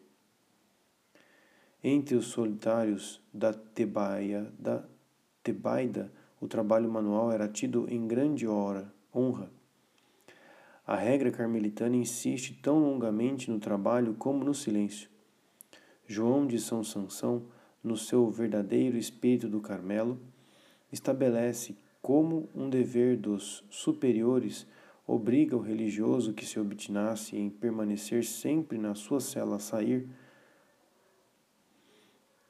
Entre os solitários da Tebaia, da Tebaida, o trabalho manual era tido em grande hora, honra. A regra carmelitana insiste tão longamente no trabalho como no silêncio. João de São Sansão, no seu verdadeiro espírito do Carmelo, estabelece como um dever dos superiores obriga o religioso que se obstinasse em permanecer sempre na sua cela a sair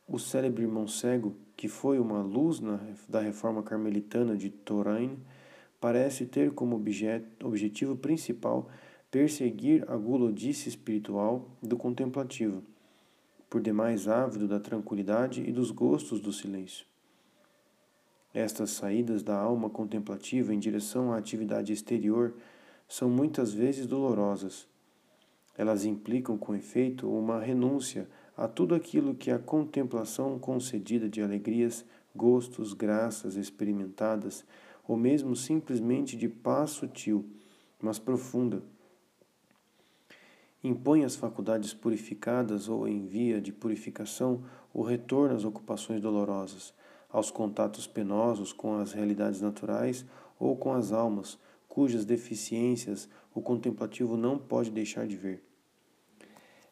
o célebre irmão cego, que foi uma luz na, da reforma carmelitana de Touraine, parece ter como objeto, objetivo principal perseguir a gulodice espiritual do contemplativo, por demais ávido da tranquilidade e dos gostos do silêncio. Estas saídas da alma contemplativa em direção à atividade exterior são muitas vezes dolorosas. Elas implicam, com efeito, uma renúncia a tudo aquilo que a contemplação concedida de alegrias, gostos, graças experimentadas, ou mesmo simplesmente de paz sutil, mas profunda. Impõe às faculdades purificadas ou em via de purificação o retorno às ocupações dolorosas, aos contatos penosos com as realidades naturais ou com as almas, cujas deficiências o contemplativo não pode deixar de ver.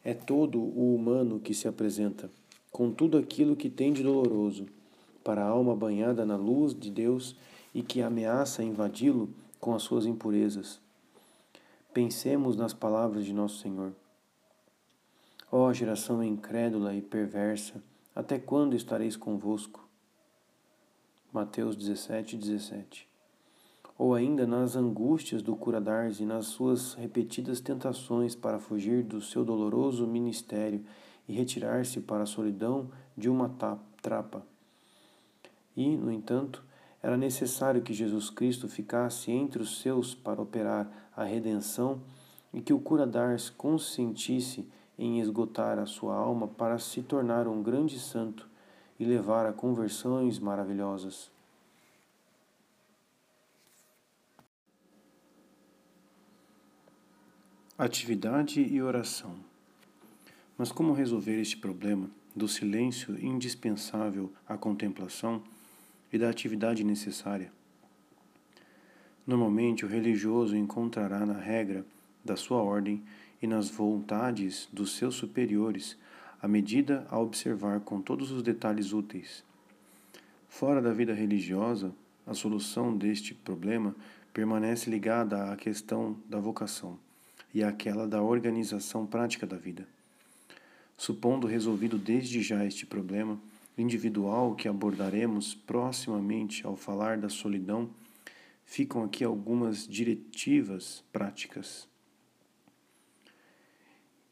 É todo o humano que se apresenta, com tudo aquilo que tem de doloroso, para a alma banhada na luz de Deus e que ameaça invadi-lo com as suas impurezas. Pensemos nas palavras de nosso Senhor. Ó oh, geração incrédula e perversa, até quando estareis convosco? Mateus 17, 17. Ou ainda nas angústias do Curadars e nas suas repetidas tentações para fugir do seu doloroso ministério e retirar-se para a solidão de uma trapa. E, no entanto, era necessário que Jesus Cristo ficasse entre os seus para operar a redenção e que o Curadars consentisse em esgotar a sua alma para se tornar um grande santo e levar a conversões maravilhosas. Atividade e oração. Mas como resolver este problema do silêncio indispensável à contemplação e da atividade necessária? Normalmente, o religioso encontrará na regra da sua ordem e nas vontades dos seus superiores a medida a observar com todos os detalhes úteis. Fora da vida religiosa, a solução deste problema permanece ligada à questão da vocação e àquela da organização prática da vida. Supondo resolvido desde já este problema individual que abordaremos proximamente ao falar da solidão, ficam aqui algumas diretivas práticas.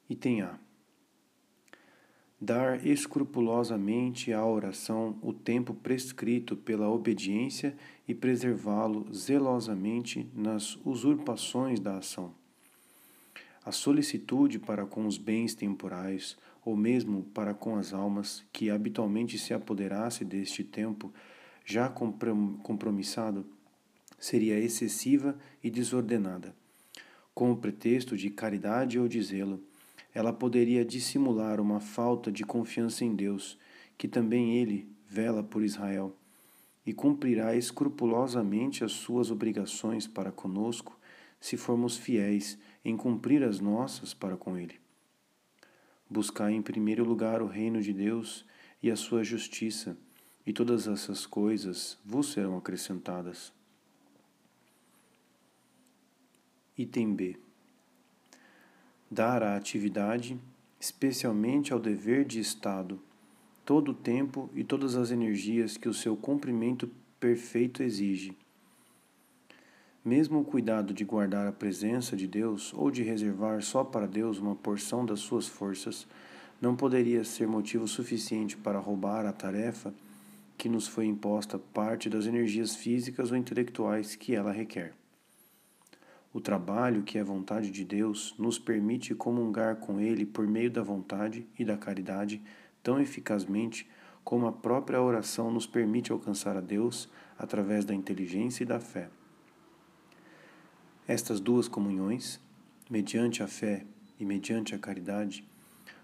Item A dar escrupulosamente à oração o tempo prescrito pela obediência e preservá-lo zelosamente nas usurpações da ação. A solicitude para com os bens temporais, ou mesmo para com as almas que habitualmente se apoderasse deste tempo já compromissado, seria excessiva e desordenada. Com o pretexto de caridade ou de zelo, ela poderia dissimular uma falta de confiança em Deus, que também ele vela por Israel, e cumprirá escrupulosamente as suas obrigações para conosco, se formos fiéis em cumprir as nossas para com ele. Buscai em primeiro lugar o reino de Deus e a sua justiça, e todas essas coisas vos serão acrescentadas. Item B dar à atividade, especialmente ao dever de Estado, todo o tempo e todas as energias que o seu cumprimento perfeito exige. Mesmo o cuidado de guardar a presença de Deus ou de reservar só para Deus uma porção das suas forças não poderia ser motivo suficiente para roubar a tarefa que nos foi imposta parte das energias físicas ou intelectuais que ela requer. O trabalho, que é vontade de Deus, nos permite comungar com Ele por meio da vontade e da caridade tão eficazmente como a própria oração nos permite alcançar a Deus através da inteligência e da fé. Estas duas comunhões, mediante a fé e mediante a caridade,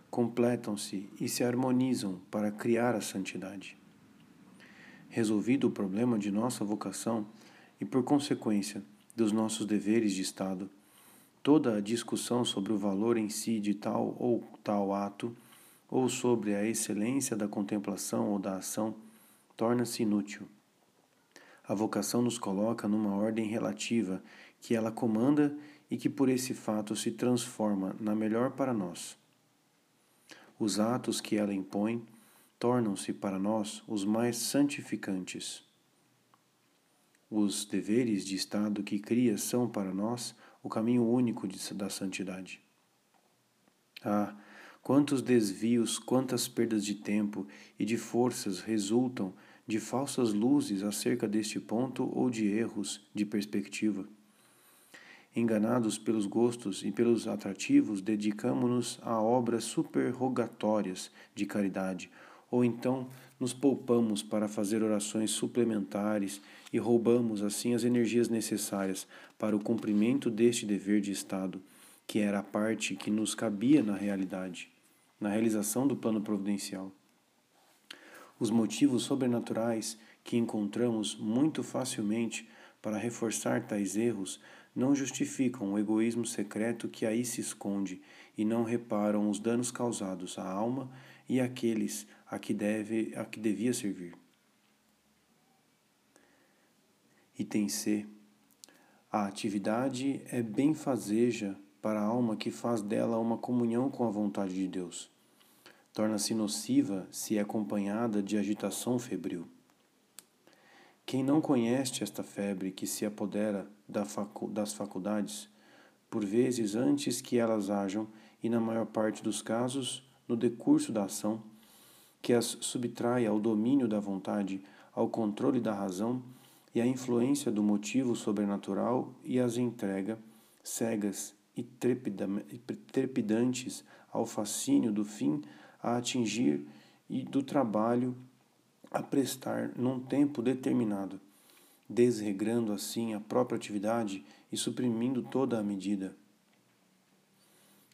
completam-se e se harmonizam para criar a santidade. Resolvido o problema de nossa vocação e, por consequência, dos nossos deveres de Estado. Toda a discussão sobre o valor em si de tal ou tal ato, ou sobre a excelência da contemplação ou da ação, torna-se inútil. A vocação nos coloca numa ordem relativa que ela comanda e que por esse fato se transforma na melhor para nós. Os atos que ela impõe tornam-se para nós os mais santificantes. Os deveres de Estado que cria são para nós o caminho único de, da santidade. Ah, quantos desvios, quantas perdas de tempo e de forças resultam de falsas luzes acerca deste ponto ou de erros de perspectiva. Enganados pelos gostos e pelos atrativos, dedicamo-nos a obras superrogatórias de caridade, ou então nos poupamos para fazer orações suplementares e roubamos assim as energias necessárias para o cumprimento deste dever de Estado, que era a parte que nos cabia na realidade, na realização do plano providencial. Os motivos sobrenaturais que encontramos muito facilmente para reforçar tais erros não justificam o egoísmo secreto que aí se esconde e não reparam os danos causados à alma e àqueles a que, deve, a que devia servir. Item C. A atividade é benfazeja para a alma que faz dela uma comunhão com a vontade de Deus. Torna-se nociva se é acompanhada de agitação febril. Quem não conhece esta febre que se apodera das faculdades, por vezes antes que elas hajam, e na maior parte dos casos, no decurso da ação, que as subtrai ao domínio da vontade, ao controle da razão e à influência do motivo sobrenatural e as entrega, cegas e trepidantes ao fascínio do fim a atingir e do trabalho a prestar num tempo determinado, desregrando assim a própria atividade e suprimindo toda a medida.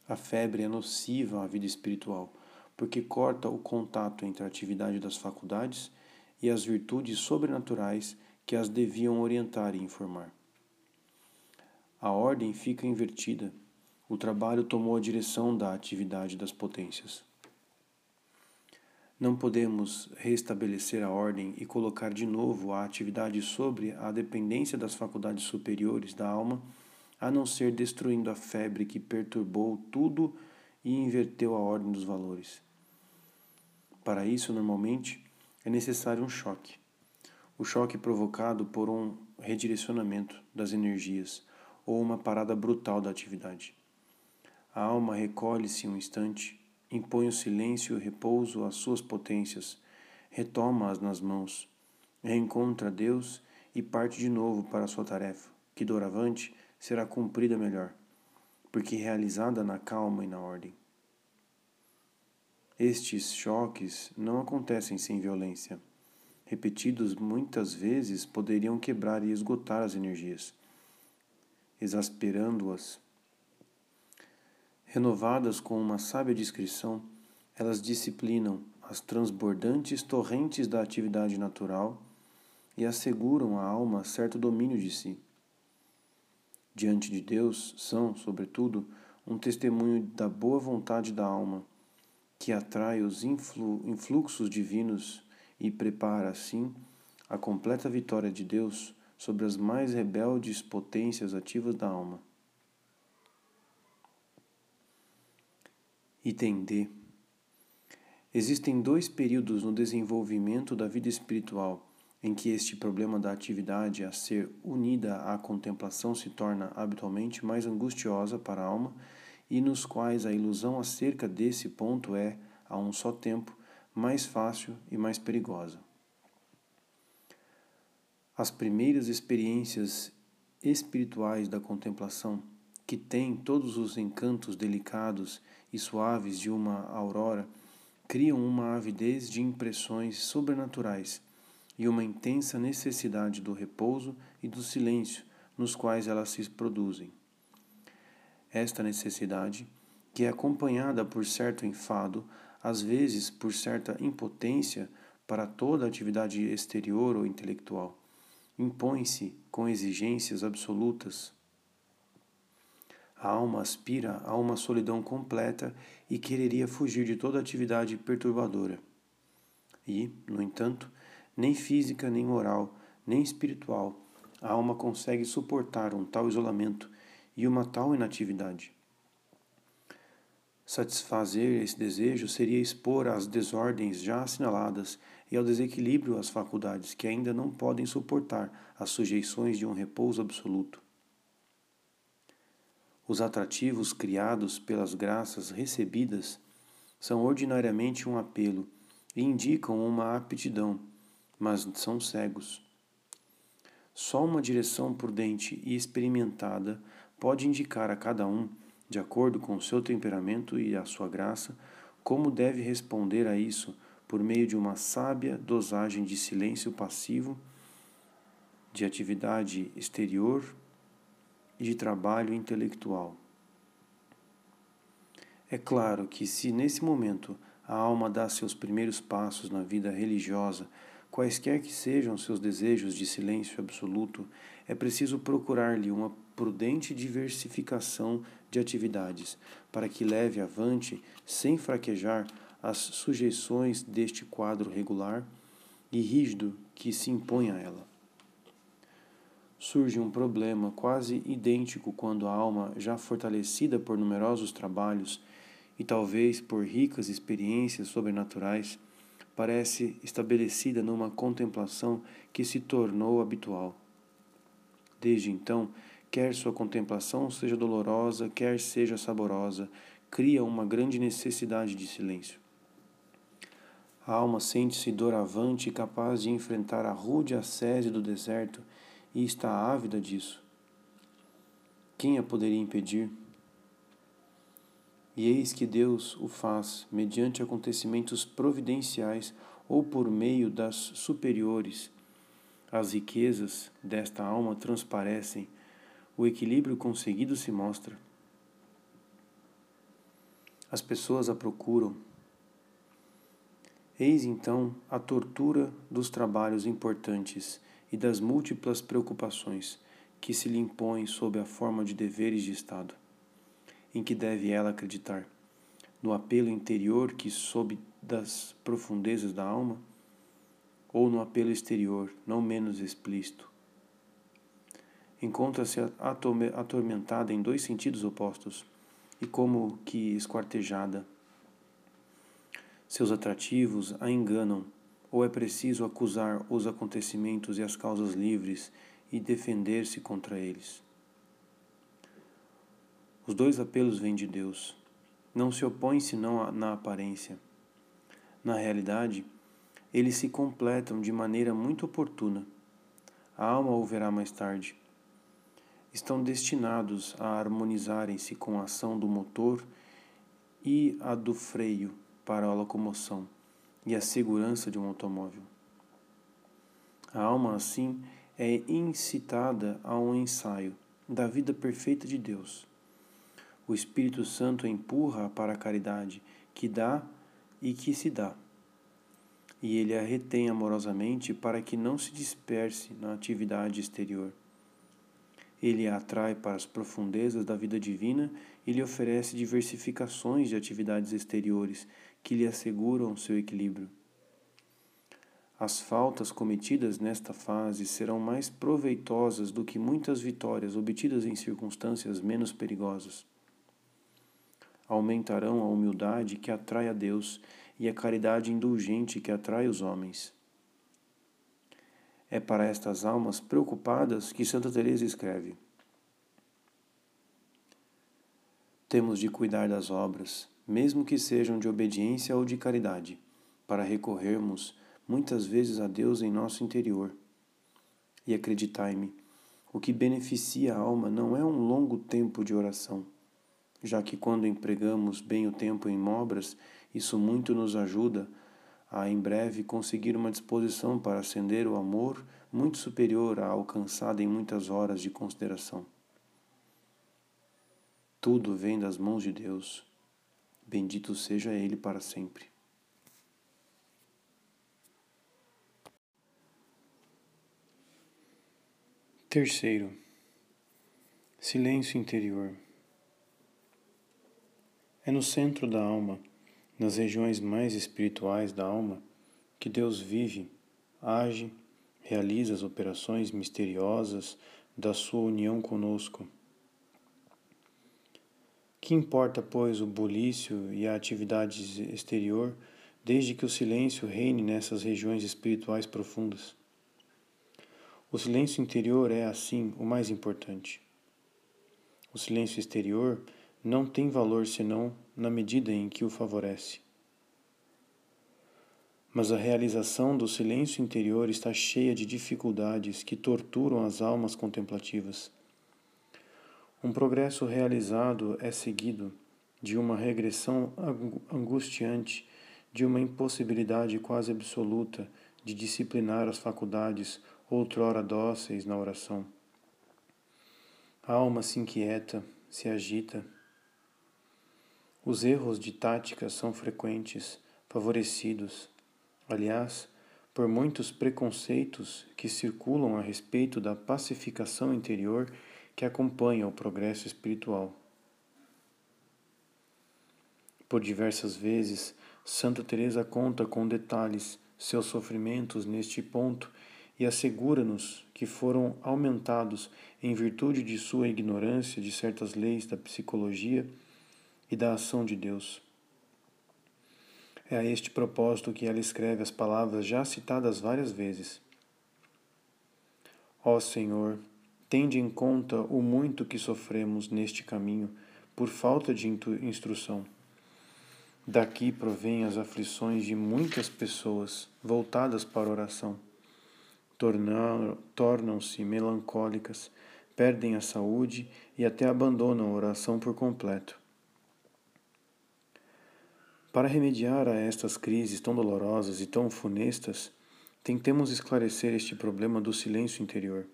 A febre é nociva à vida espiritual, porque corta o contato entre a atividade das faculdades e as virtudes sobrenaturais que as deviam orientar e informar. A ordem fica invertida. O trabalho tomou a direção da atividade das potências. Não podemos restabelecer a ordem e colocar de novo a atividade sobre a dependência das faculdades superiores da alma, a não ser destruindo a febre que perturbou tudo e inverteu a ordem dos valores. Para isso, normalmente, é necessário um choque. O choque provocado por um redirecionamento das energias ou uma parada brutal da atividade. A alma recolhe-se um instante impõe o silêncio e o repouso às suas potências, retoma-as nas mãos, reencontra Deus e parte de novo para a sua tarefa, que doravante será cumprida melhor, porque realizada na calma e na ordem. Estes choques não acontecem sem violência. Repetidos muitas vezes poderiam quebrar e esgotar as energias, exasperando-as Renovadas com uma sábia discrição, elas disciplinam as transbordantes torrentes da atividade natural e asseguram à alma certo domínio de si. Diante de Deus, são, sobretudo, um testemunho da boa vontade da alma, que atrai os influ influxos divinos e prepara, assim, a completa vitória de Deus sobre as mais rebeldes potências ativas da alma. Item D. Existem dois períodos no desenvolvimento da vida espiritual em que este problema da atividade a ser unida à contemplação se torna habitualmente mais angustiosa para a alma e nos quais a ilusão acerca desse ponto é, a um só tempo, mais fácil e mais perigosa. As primeiras experiências espirituais da contemplação, que têm todos os encantos delicados e suaves de uma aurora criam uma avidez de impressões sobrenaturais e uma intensa necessidade do repouso e do silêncio nos quais elas se produzem. Esta necessidade, que é acompanhada por certo enfado, às vezes por certa impotência para toda atividade exterior ou intelectual, impõe-se com exigências absolutas a alma aspira a uma solidão completa e quereria fugir de toda atividade perturbadora. E, no entanto, nem física, nem moral, nem espiritual, a alma consegue suportar um tal isolamento e uma tal inatividade. Satisfazer esse desejo seria expor às desordens já assinaladas e ao desequilíbrio as faculdades que ainda não podem suportar as sujeições de um repouso absoluto. Os atrativos criados pelas graças recebidas são ordinariamente um apelo e indicam uma aptidão, mas são cegos. Só uma direção prudente e experimentada pode indicar a cada um, de acordo com o seu temperamento e a sua graça, como deve responder a isso por meio de uma sábia dosagem de silêncio passivo, de atividade exterior de trabalho intelectual. É claro que, se nesse momento a alma dá seus primeiros passos na vida religiosa, quaisquer que sejam seus desejos de silêncio absoluto, é preciso procurar-lhe uma prudente diversificação de atividades, para que leve avante, sem fraquejar, as sujeições deste quadro regular e rígido que se impõe a ela. Surge um problema quase idêntico quando a alma, já fortalecida por numerosos trabalhos e talvez por ricas experiências sobrenaturais, parece estabelecida numa contemplação que se tornou habitual. Desde então, quer sua contemplação seja dolorosa, quer seja saborosa, cria uma grande necessidade de silêncio. A alma sente-se doravante e capaz de enfrentar a rude ascese do deserto e está ávida disso. Quem a poderia impedir? E eis que Deus o faz mediante acontecimentos providenciais ou por meio das superiores. As riquezas desta alma transparecem, o equilíbrio conseguido se mostra. As pessoas a procuram. Eis então a tortura dos trabalhos importantes e das múltiplas preocupações que se lhe impõem sob a forma de deveres de Estado. Em que deve ela acreditar? No apelo interior que sob das profundezas da alma? Ou no apelo exterior, não menos explícito? Encontra-se atormentada em dois sentidos opostos e como que esquartejada. Seus atrativos a enganam ou é preciso acusar os acontecimentos e as causas livres e defender-se contra eles? Os dois apelos vêm de Deus. Não se opõem senão na aparência. Na realidade, eles se completam de maneira muito oportuna. A alma o verá mais tarde. Estão destinados a harmonizarem-se com a ação do motor e a do freio para a locomoção e a segurança de um automóvel. A alma, assim, é incitada a um ensaio da vida perfeita de Deus. O Espírito Santo empurra para a caridade que dá e que se dá. E ele a retém amorosamente para que não se disperse na atividade exterior. Ele a atrai para as profundezas da vida divina e lhe oferece diversificações de atividades exteriores que lhe asseguram seu equilíbrio. As faltas cometidas nesta fase serão mais proveitosas do que muitas vitórias obtidas em circunstâncias menos perigosas. Aumentarão a humildade que atrai a Deus e a caridade indulgente que atrai os homens. É para estas almas preocupadas que Santa Teresa escreve: Temos de cuidar das obras, mesmo que sejam de obediência ou de caridade, para recorrermos muitas vezes a Deus em nosso interior. E acreditai-me, o que beneficia a alma não é um longo tempo de oração, já que quando empregamos bem o tempo em obras, isso muito nos ajuda a em breve conseguir uma disposição para acender o amor muito superior à alcançada em muitas horas de consideração. Tudo vem das mãos de Deus Bendito seja Ele para sempre. Terceiro, silêncio interior. É no centro da alma, nas regiões mais espirituais da alma, que Deus vive, age, realiza as operações misteriosas da sua união conosco que importa, pois, o bulício e a atividade exterior, desde que o silêncio reine nessas regiões espirituais profundas? O silêncio interior é, assim, o mais importante. O silêncio exterior não tem valor senão na medida em que o favorece. Mas a realização do silêncio interior está cheia de dificuldades que torturam as almas contemplativas. Um progresso realizado é seguido de uma regressão angustiante, de uma impossibilidade quase absoluta de disciplinar as faculdades outrora dóceis na oração. A alma se inquieta, se agita. Os erros de tática são frequentes, favorecidos, aliás, por muitos preconceitos que circulam a respeito da pacificação interior que acompanha o progresso espiritual. Por diversas vezes, Santa Teresa conta com detalhes seus sofrimentos neste ponto e assegura-nos que foram aumentados em virtude de sua ignorância de certas leis da psicologia e da ação de Deus. É a este propósito que ela escreve as palavras já citadas várias vezes. Ó Senhor, tende em conta o muito que sofremos neste caminho por falta de instrução. Daqui provêm as aflições de muitas pessoas voltadas para a oração. Tornam-se melancólicas, perdem a saúde e até abandonam a oração por completo. Para remediar a estas crises tão dolorosas e tão funestas, tentemos esclarecer este problema do silêncio interior.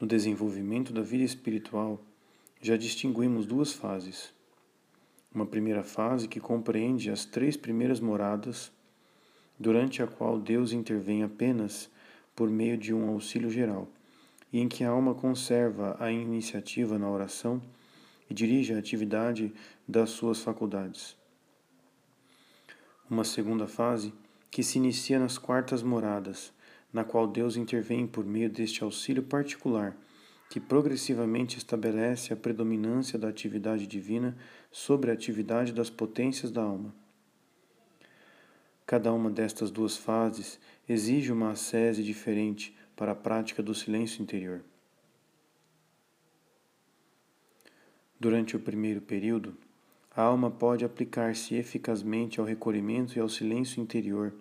No desenvolvimento da vida espiritual, já distinguimos duas fases uma primeira fase que compreende as três primeiras moradas, durante a qual Deus intervém apenas por meio de um auxílio geral, e em que a alma conserva a iniciativa na oração e dirige a atividade das suas faculdades. Uma segunda fase que se inicia nas quartas moradas, na qual Deus intervém por meio deste auxílio particular que progressivamente estabelece a predominância da atividade divina sobre a atividade das potências da alma. Cada uma destas duas fases exige uma ascese diferente para a prática do silêncio interior. Durante o primeiro período, a alma pode aplicar-se eficazmente ao recolhimento e ao silêncio interior,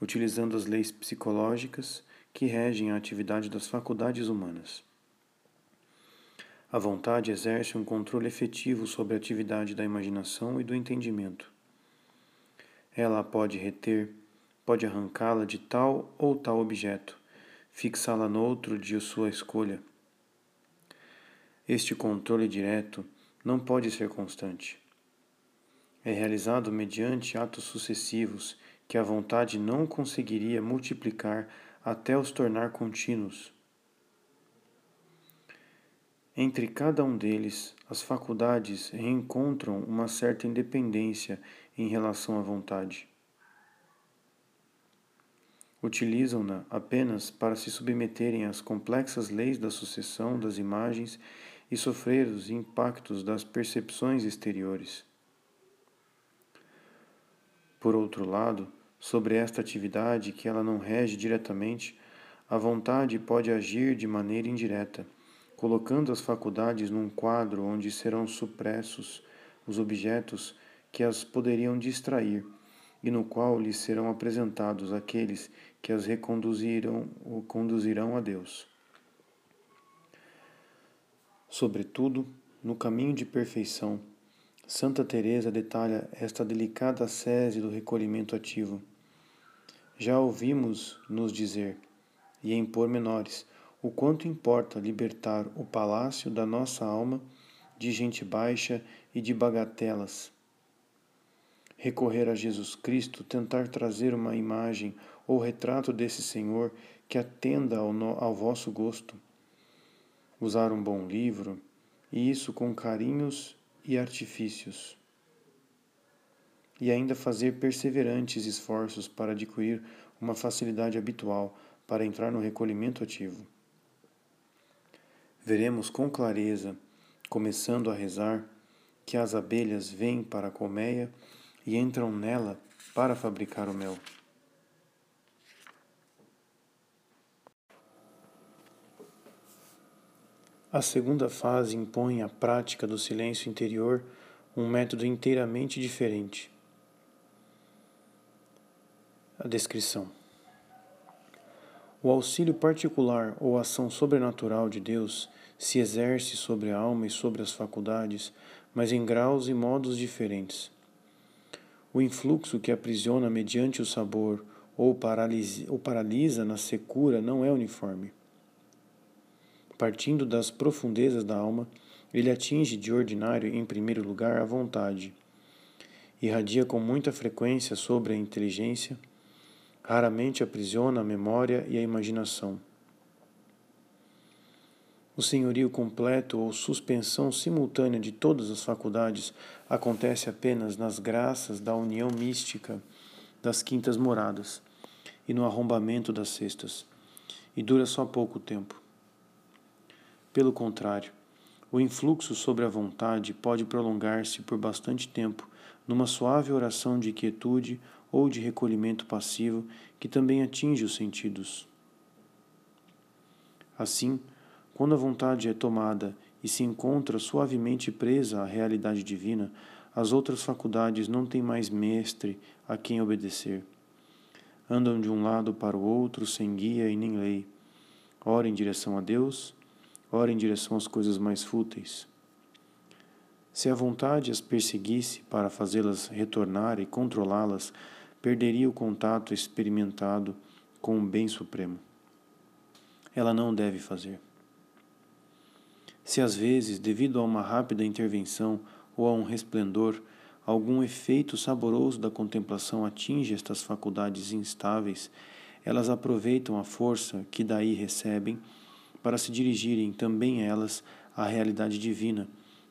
utilizando as leis psicológicas que regem a atividade das faculdades humanas. A vontade exerce um controle efetivo sobre a atividade da imaginação e do entendimento. Ela pode reter, pode arrancá-la de tal ou tal objeto, fixá-la noutro de sua escolha. Este controle direto não pode ser constante. É realizado mediante atos sucessivos que a vontade não conseguiria multiplicar até os tornar contínuos entre cada um deles, as faculdades reencontram uma certa independência em relação à vontade. Utilizam-na apenas para se submeterem às complexas leis da sucessão das imagens e sofrer os impactos das percepções exteriores. Por outro lado, sobre esta atividade que ela não rege diretamente, a vontade pode agir de maneira indireta colocando as faculdades num quadro onde serão supressos os objetos que as poderiam distrair e no qual lhes serão apresentados aqueles que as reconduzirão ou conduzirão a Deus. Sobretudo, no caminho de perfeição, Santa Teresa detalha esta delicada sese do recolhimento ativo. Já ouvimos nos dizer, e em pormenores, o quanto importa libertar o palácio da nossa alma de gente baixa e de bagatelas. Recorrer a Jesus Cristo, tentar trazer uma imagem ou retrato desse Senhor que atenda ao, no, ao vosso gosto. Usar um bom livro, e isso com carinhos e artifícios. E ainda fazer perseverantes esforços para adquirir uma facilidade habitual para entrar no recolhimento ativo veremos com clareza, começando a rezar, que as abelhas vêm para a colmeia e entram nela para fabricar o mel. A segunda fase impõe à prática do silêncio interior um método inteiramente diferente. A descrição. O auxílio particular ou ação sobrenatural de Deus se exerce sobre a alma e sobre as faculdades, mas em graus e modos diferentes. O influxo que aprisiona mediante o sabor ou paralisa, ou paralisa na secura não é uniforme. Partindo das profundezas da alma, ele atinge de ordinário, em primeiro lugar, a vontade. Irradia com muita frequência sobre a inteligência raramente aprisiona a memória e a imaginação. O senhorio completo ou suspensão simultânea de todas as faculdades acontece apenas nas graças da união mística das quintas moradas, e no arrombamento das cestas, e dura só pouco tempo. Pelo contrário, o influxo sobre a vontade pode prolongar-se por bastante tempo numa suave oração de quietude ou de recolhimento passivo que também atinge os sentidos. Assim, quando a vontade é tomada e se encontra suavemente presa à realidade divina, as outras faculdades não têm mais mestre a quem obedecer. Andam de um lado para o outro sem guia e nem lei, ora em direção a Deus, ora em direção às coisas mais fúteis. Se a vontade as perseguisse para fazê-las retornar e controlá-las, perderia o contato experimentado com o bem supremo. Ela não deve fazer. Se às vezes, devido a uma rápida intervenção, ou a um resplendor, algum efeito saboroso da contemplação atinge estas faculdades instáveis, elas aproveitam a força que daí recebem para se dirigirem também elas à realidade divina,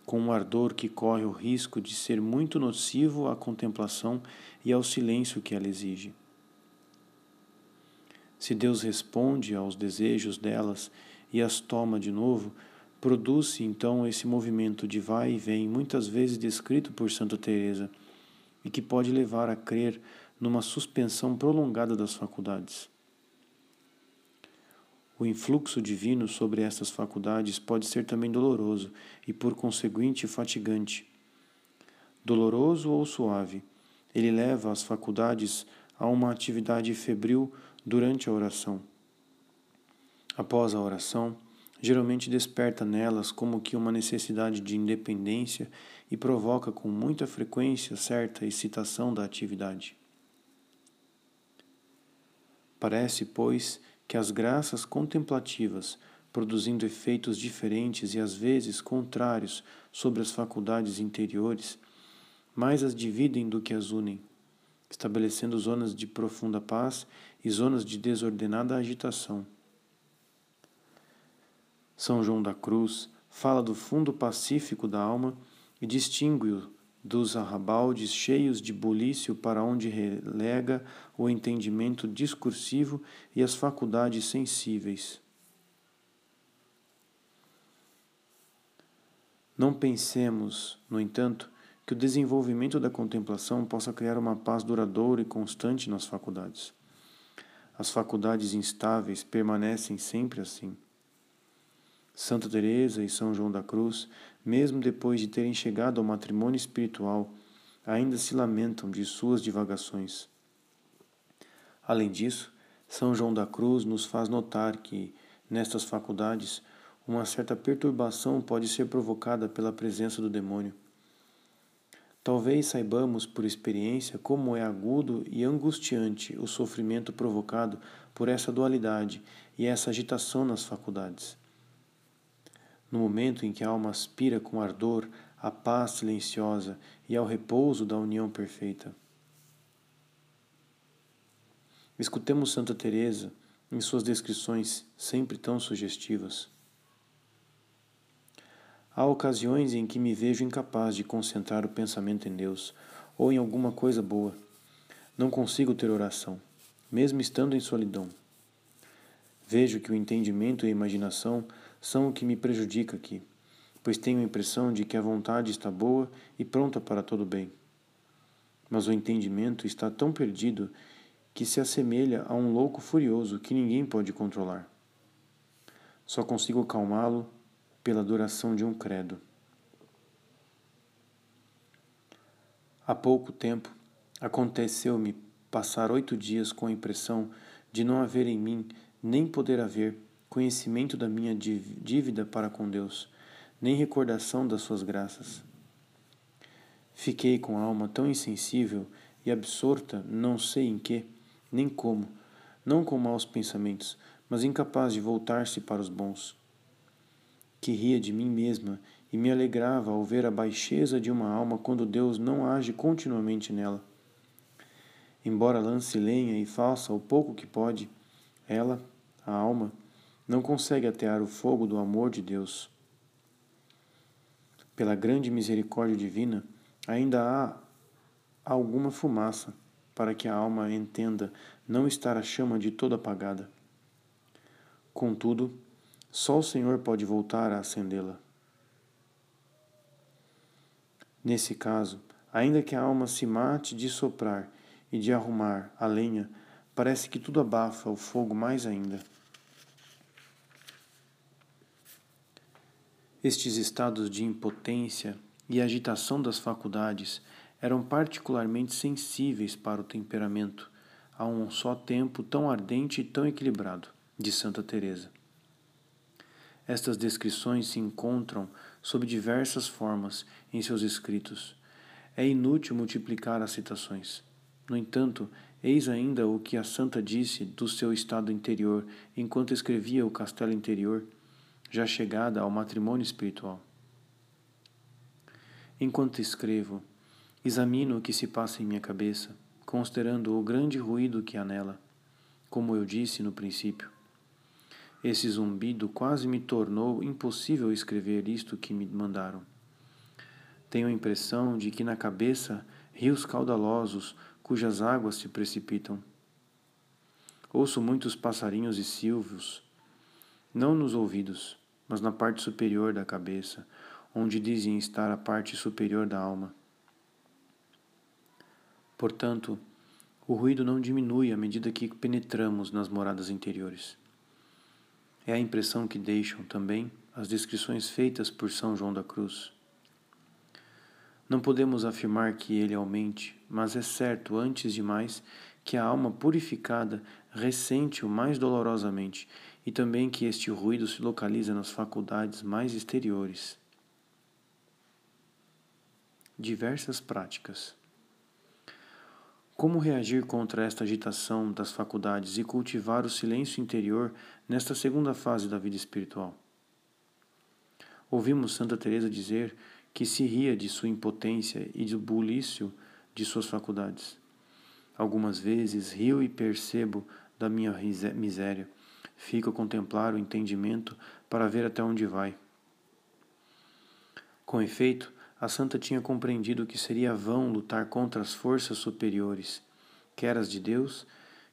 com um ardor que corre o risco de ser muito nocivo à contemplação e ao silêncio que ela exige. Se Deus responde aos desejos delas e as toma de novo, Produz-se então esse movimento de vai e vem, muitas vezes descrito por Santa Teresa, e que pode levar a crer numa suspensão prolongada das faculdades. O influxo divino sobre estas faculdades pode ser também doloroso e, por conseguinte, fatigante. Doloroso ou suave, ele leva as faculdades a uma atividade febril durante a oração. Após a oração, geralmente desperta nelas como que uma necessidade de independência e provoca com muita frequência certa excitação da atividade. Parece, pois, que as graças contemplativas, produzindo efeitos diferentes e às vezes contrários sobre as faculdades interiores, mais as dividem do que as unem, estabelecendo zonas de profunda paz e zonas de desordenada agitação. São João da Cruz fala do fundo pacífico da alma e distingue-o dos arrabaldes cheios de bulício para onde relega o entendimento discursivo e as faculdades sensíveis. Não pensemos, no entanto, que o desenvolvimento da contemplação possa criar uma paz duradoura e constante nas faculdades. As faculdades instáveis permanecem sempre assim. Santa Teresa e São João da Cruz, mesmo depois de terem chegado ao matrimônio espiritual, ainda se lamentam de suas divagações. Além disso, São João da Cruz nos faz notar que, nestas faculdades, uma certa perturbação pode ser provocada pela presença do demônio. Talvez saibamos por experiência como é agudo e angustiante o sofrimento provocado por essa dualidade e essa agitação nas faculdades no momento em que a alma aspira com ardor à paz silenciosa e ao repouso da união perfeita. Escutemos Santa Teresa em suas descrições sempre tão sugestivas. Há ocasiões em que me vejo incapaz de concentrar o pensamento em Deus ou em alguma coisa boa. Não consigo ter oração, mesmo estando em solidão. Vejo que o entendimento e a imaginação são o que me prejudica aqui, pois tenho a impressão de que a vontade está boa e pronta para todo bem. Mas o entendimento está tão perdido que se assemelha a um louco furioso que ninguém pode controlar. Só consigo acalmá-lo pela duração de um credo. Há pouco tempo aconteceu-me passar oito dias com a impressão de não haver em mim, nem poder haver, conhecimento da minha dívida para com Deus, nem recordação das suas graças. Fiquei com a alma tão insensível e absorta, não sei em que, nem como, não com maus pensamentos, mas incapaz de voltar-se para os bons. Que ria de mim mesma e me alegrava ao ver a baixeza de uma alma quando Deus não age continuamente nela. Embora lance lenha e faça o pouco que pode, ela, a alma, não consegue atear o fogo do amor de Deus. Pela grande misericórdia divina, ainda há alguma fumaça, para que a alma entenda não estar a chama de toda apagada. Contudo, só o Senhor pode voltar a acendê-la. Nesse caso, ainda que a alma se mate de soprar e de arrumar a lenha, parece que tudo abafa o fogo mais ainda. Estes estados de impotência e agitação das faculdades eram particularmente sensíveis para o temperamento, a um só tempo tão ardente e tão equilibrado, de Santa Teresa. Estas descrições se encontram sob diversas formas em seus escritos. É inútil multiplicar as citações. No entanto, eis ainda o que a santa disse do seu estado interior enquanto escrevia o Castelo Interior, já chegada ao matrimônio espiritual. Enquanto escrevo, examino o que se passa em minha cabeça, considerando o grande ruído que há nela, como eu disse no princípio. Esse zumbido quase me tornou impossível escrever isto que me mandaram. Tenho a impressão de que na cabeça rios caudalosos cujas águas se precipitam. Ouço muitos passarinhos e silvos, não nos ouvidos, mas na parte superior da cabeça, onde dizem estar a parte superior da alma. Portanto, o ruído não diminui à medida que penetramos nas moradas interiores. É a impressão que deixam também as descrições feitas por São João da Cruz. Não podemos afirmar que ele aumente, mas é certo, antes de mais, que a alma purificada ressente-o mais dolorosamente e também que este ruído se localiza nas faculdades mais exteriores. Diversas práticas. Como reagir contra esta agitação das faculdades e cultivar o silêncio interior nesta segunda fase da vida espiritual? Ouvimos Santa Teresa dizer que se ria de sua impotência e do bulício de suas faculdades. Algumas vezes rio e percebo da minha miséria. Fico a contemplar o entendimento para ver até onde vai. Com efeito, a santa tinha compreendido que seria vão lutar contra as forças superiores, quer as de Deus,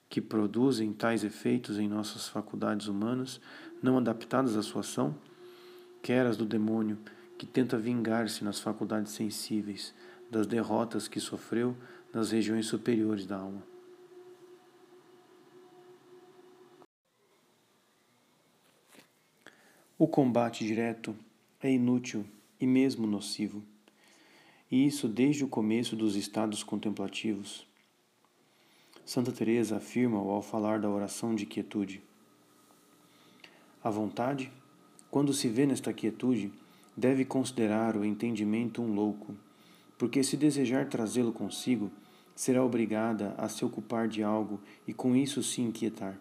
que produzem tais efeitos em nossas faculdades humanas, não adaptadas à sua ação, quer as do demônio, que tenta vingar-se nas faculdades sensíveis das derrotas que sofreu nas regiões superiores da alma. O combate direto é inútil e mesmo nocivo e isso desde o começo dos estados contemplativos. Santa Teresa afirma ao falar da oração de quietude: A vontade, quando se vê nesta quietude, deve considerar o entendimento um louco, porque se desejar trazê-lo consigo, será obrigada a se ocupar de algo e com isso se inquietar.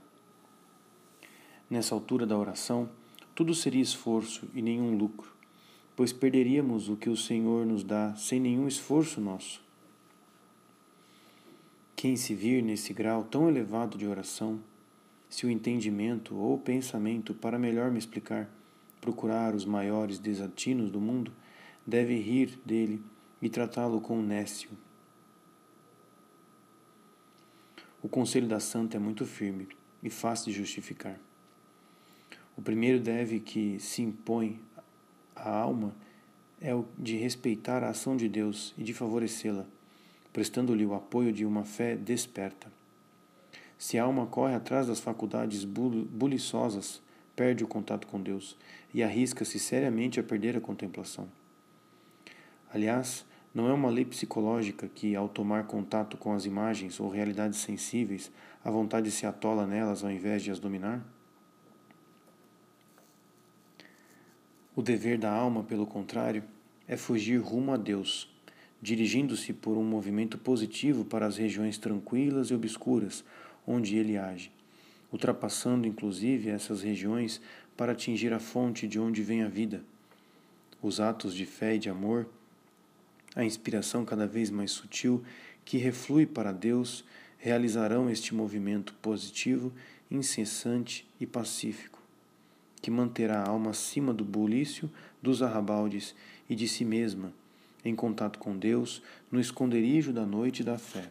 Nessa altura da oração, tudo seria esforço e nenhum lucro pois perderíamos o que o Senhor nos dá sem nenhum esforço nosso. Quem se vir nesse grau tão elevado de oração, se o entendimento ou o pensamento, para melhor me explicar, procurar os maiores desatinos do mundo, deve rir dele e tratá-lo com nécio. O conselho da santa é muito firme e fácil de justificar. O primeiro deve que se impõe a alma é o de respeitar a ação de Deus e de favorecê-la, prestando-lhe o apoio de uma fé desperta. Se a alma corre atrás das faculdades buliçosas, perde o contato com Deus e arrisca-se seriamente a perder a contemplação. Aliás, não é uma lei psicológica que, ao tomar contato com as imagens ou realidades sensíveis, a vontade se atola nelas ao invés de as dominar? O dever da alma, pelo contrário, é fugir rumo a Deus, dirigindo-se por um movimento positivo para as regiões tranquilas e obscuras onde ele age, ultrapassando inclusive essas regiões para atingir a fonte de onde vem a vida. Os atos de fé e de amor, a inspiração cada vez mais sutil que reflui para Deus, realizarão este movimento positivo, incessante e pacífico que manterá a alma acima do bulício, dos arrabaldes e de si mesma, em contato com Deus, no esconderijo da noite da fé.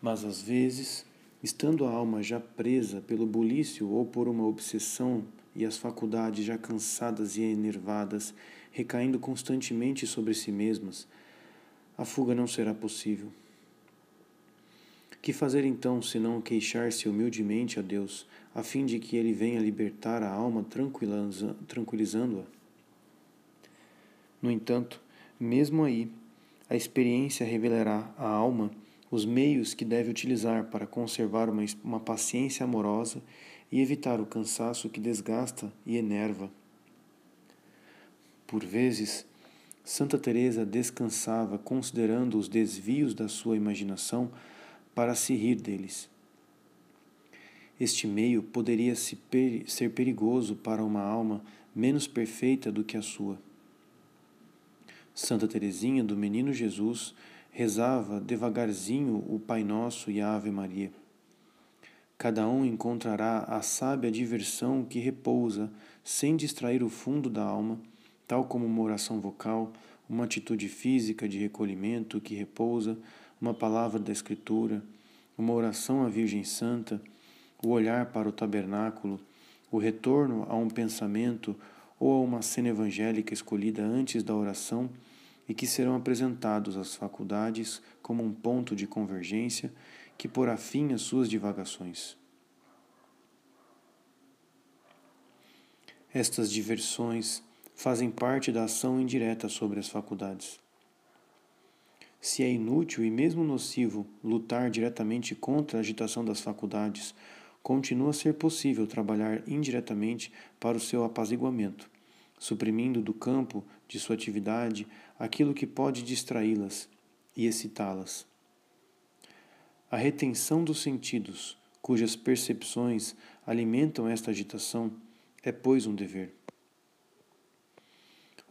Mas às vezes, estando a alma já presa pelo bulício ou por uma obsessão e as faculdades já cansadas e enervadas, recaindo constantemente sobre si mesmas, a fuga não será possível. Que fazer então, senão queixar-se humildemente a Deus, a fim de que Ele venha libertar a alma tranquilizando-a? No entanto, mesmo aí, a experiência revelará à alma os meios que deve utilizar para conservar uma, uma paciência amorosa e evitar o cansaço que desgasta e enerva. Por vezes, Santa Teresa descansava considerando os desvios da sua imaginação para se rir deles. Este meio poderia ser perigoso para uma alma menos perfeita do que a sua. Santa Teresinha do Menino Jesus rezava devagarzinho o Pai Nosso e a Ave Maria. Cada um encontrará a sábia diversão que repousa, sem distrair o fundo da alma, tal como uma oração vocal, uma atitude física de recolhimento que repousa, uma palavra da Escritura, uma oração à Virgem Santa, o olhar para o tabernáculo, o retorno a um pensamento ou a uma cena evangélica escolhida antes da oração e que serão apresentados às faculdades como um ponto de convergência que porá fim às suas divagações. Estas diversões fazem parte da ação indireta sobre as faculdades. Se é inútil e mesmo nocivo lutar diretamente contra a agitação das faculdades, continua a ser possível trabalhar indiretamente para o seu apaziguamento, suprimindo do campo de sua atividade aquilo que pode distraí-las e excitá-las. A retenção dos sentidos, cujas percepções alimentam esta agitação, é, pois, um dever.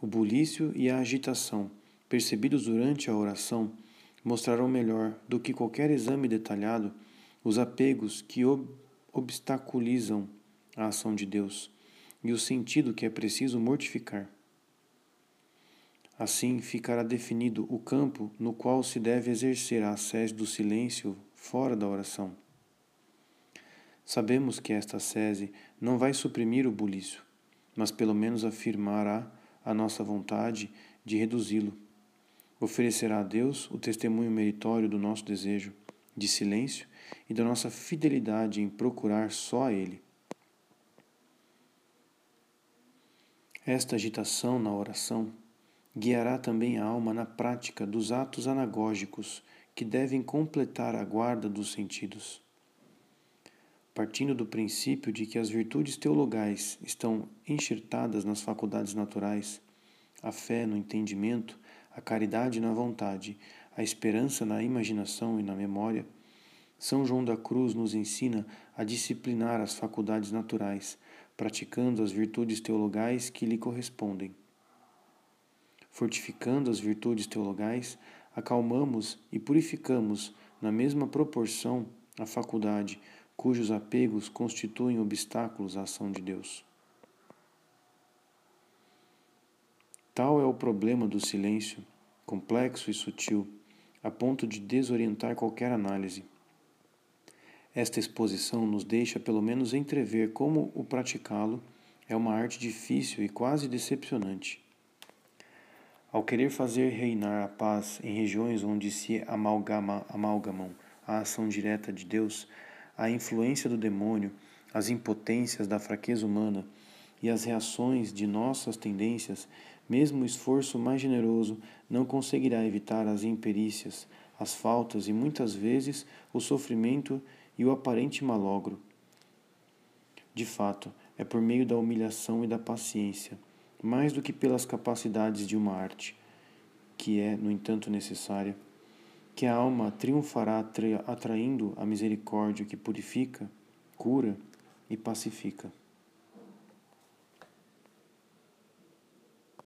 O bulício e a agitação, percebidos durante a oração, mostrarão melhor do que qualquer exame detalhado os apegos que ob obstaculizam a ação de Deus e o sentido que é preciso mortificar. Assim ficará definido o campo no qual se deve exercer a sede do silêncio fora da oração. Sabemos que esta sese não vai suprimir o bulício, mas pelo menos afirmará a nossa vontade de reduzi-lo. Oferecerá a Deus o testemunho meritório do nosso desejo de silêncio e da nossa fidelidade em procurar só a Ele. Esta agitação na oração guiará também a alma na prática dos atos anagógicos que devem completar a guarda dos sentidos. Partindo do princípio de que as virtudes teologais estão enxertadas nas faculdades naturais, a fé no entendimento, a caridade na vontade, a esperança na imaginação e na memória, São João da Cruz nos ensina a disciplinar as faculdades naturais, praticando as virtudes teologais que lhe correspondem fortificando as virtudes teologais, acalmamos e purificamos na mesma proporção a faculdade cujos apegos constituem obstáculos à ação de Deus. Tal é o problema do silêncio, complexo e sutil, a ponto de desorientar qualquer análise. Esta exposição nos deixa pelo menos entrever como o praticá-lo é uma arte difícil e quase decepcionante. Ao querer fazer reinar a paz em regiões onde se amalgama, amalgamam a ação direta de Deus, a influência do demônio, as impotências da fraqueza humana e as reações de nossas tendências, mesmo o esforço mais generoso não conseguirá evitar as imperícias, as faltas e muitas vezes o sofrimento e o aparente malogro. De fato, é por meio da humilhação e da paciência mais do que pelas capacidades de uma arte, que é, no entanto, necessária, que a alma triunfará atraindo a misericórdia que purifica, cura e pacifica.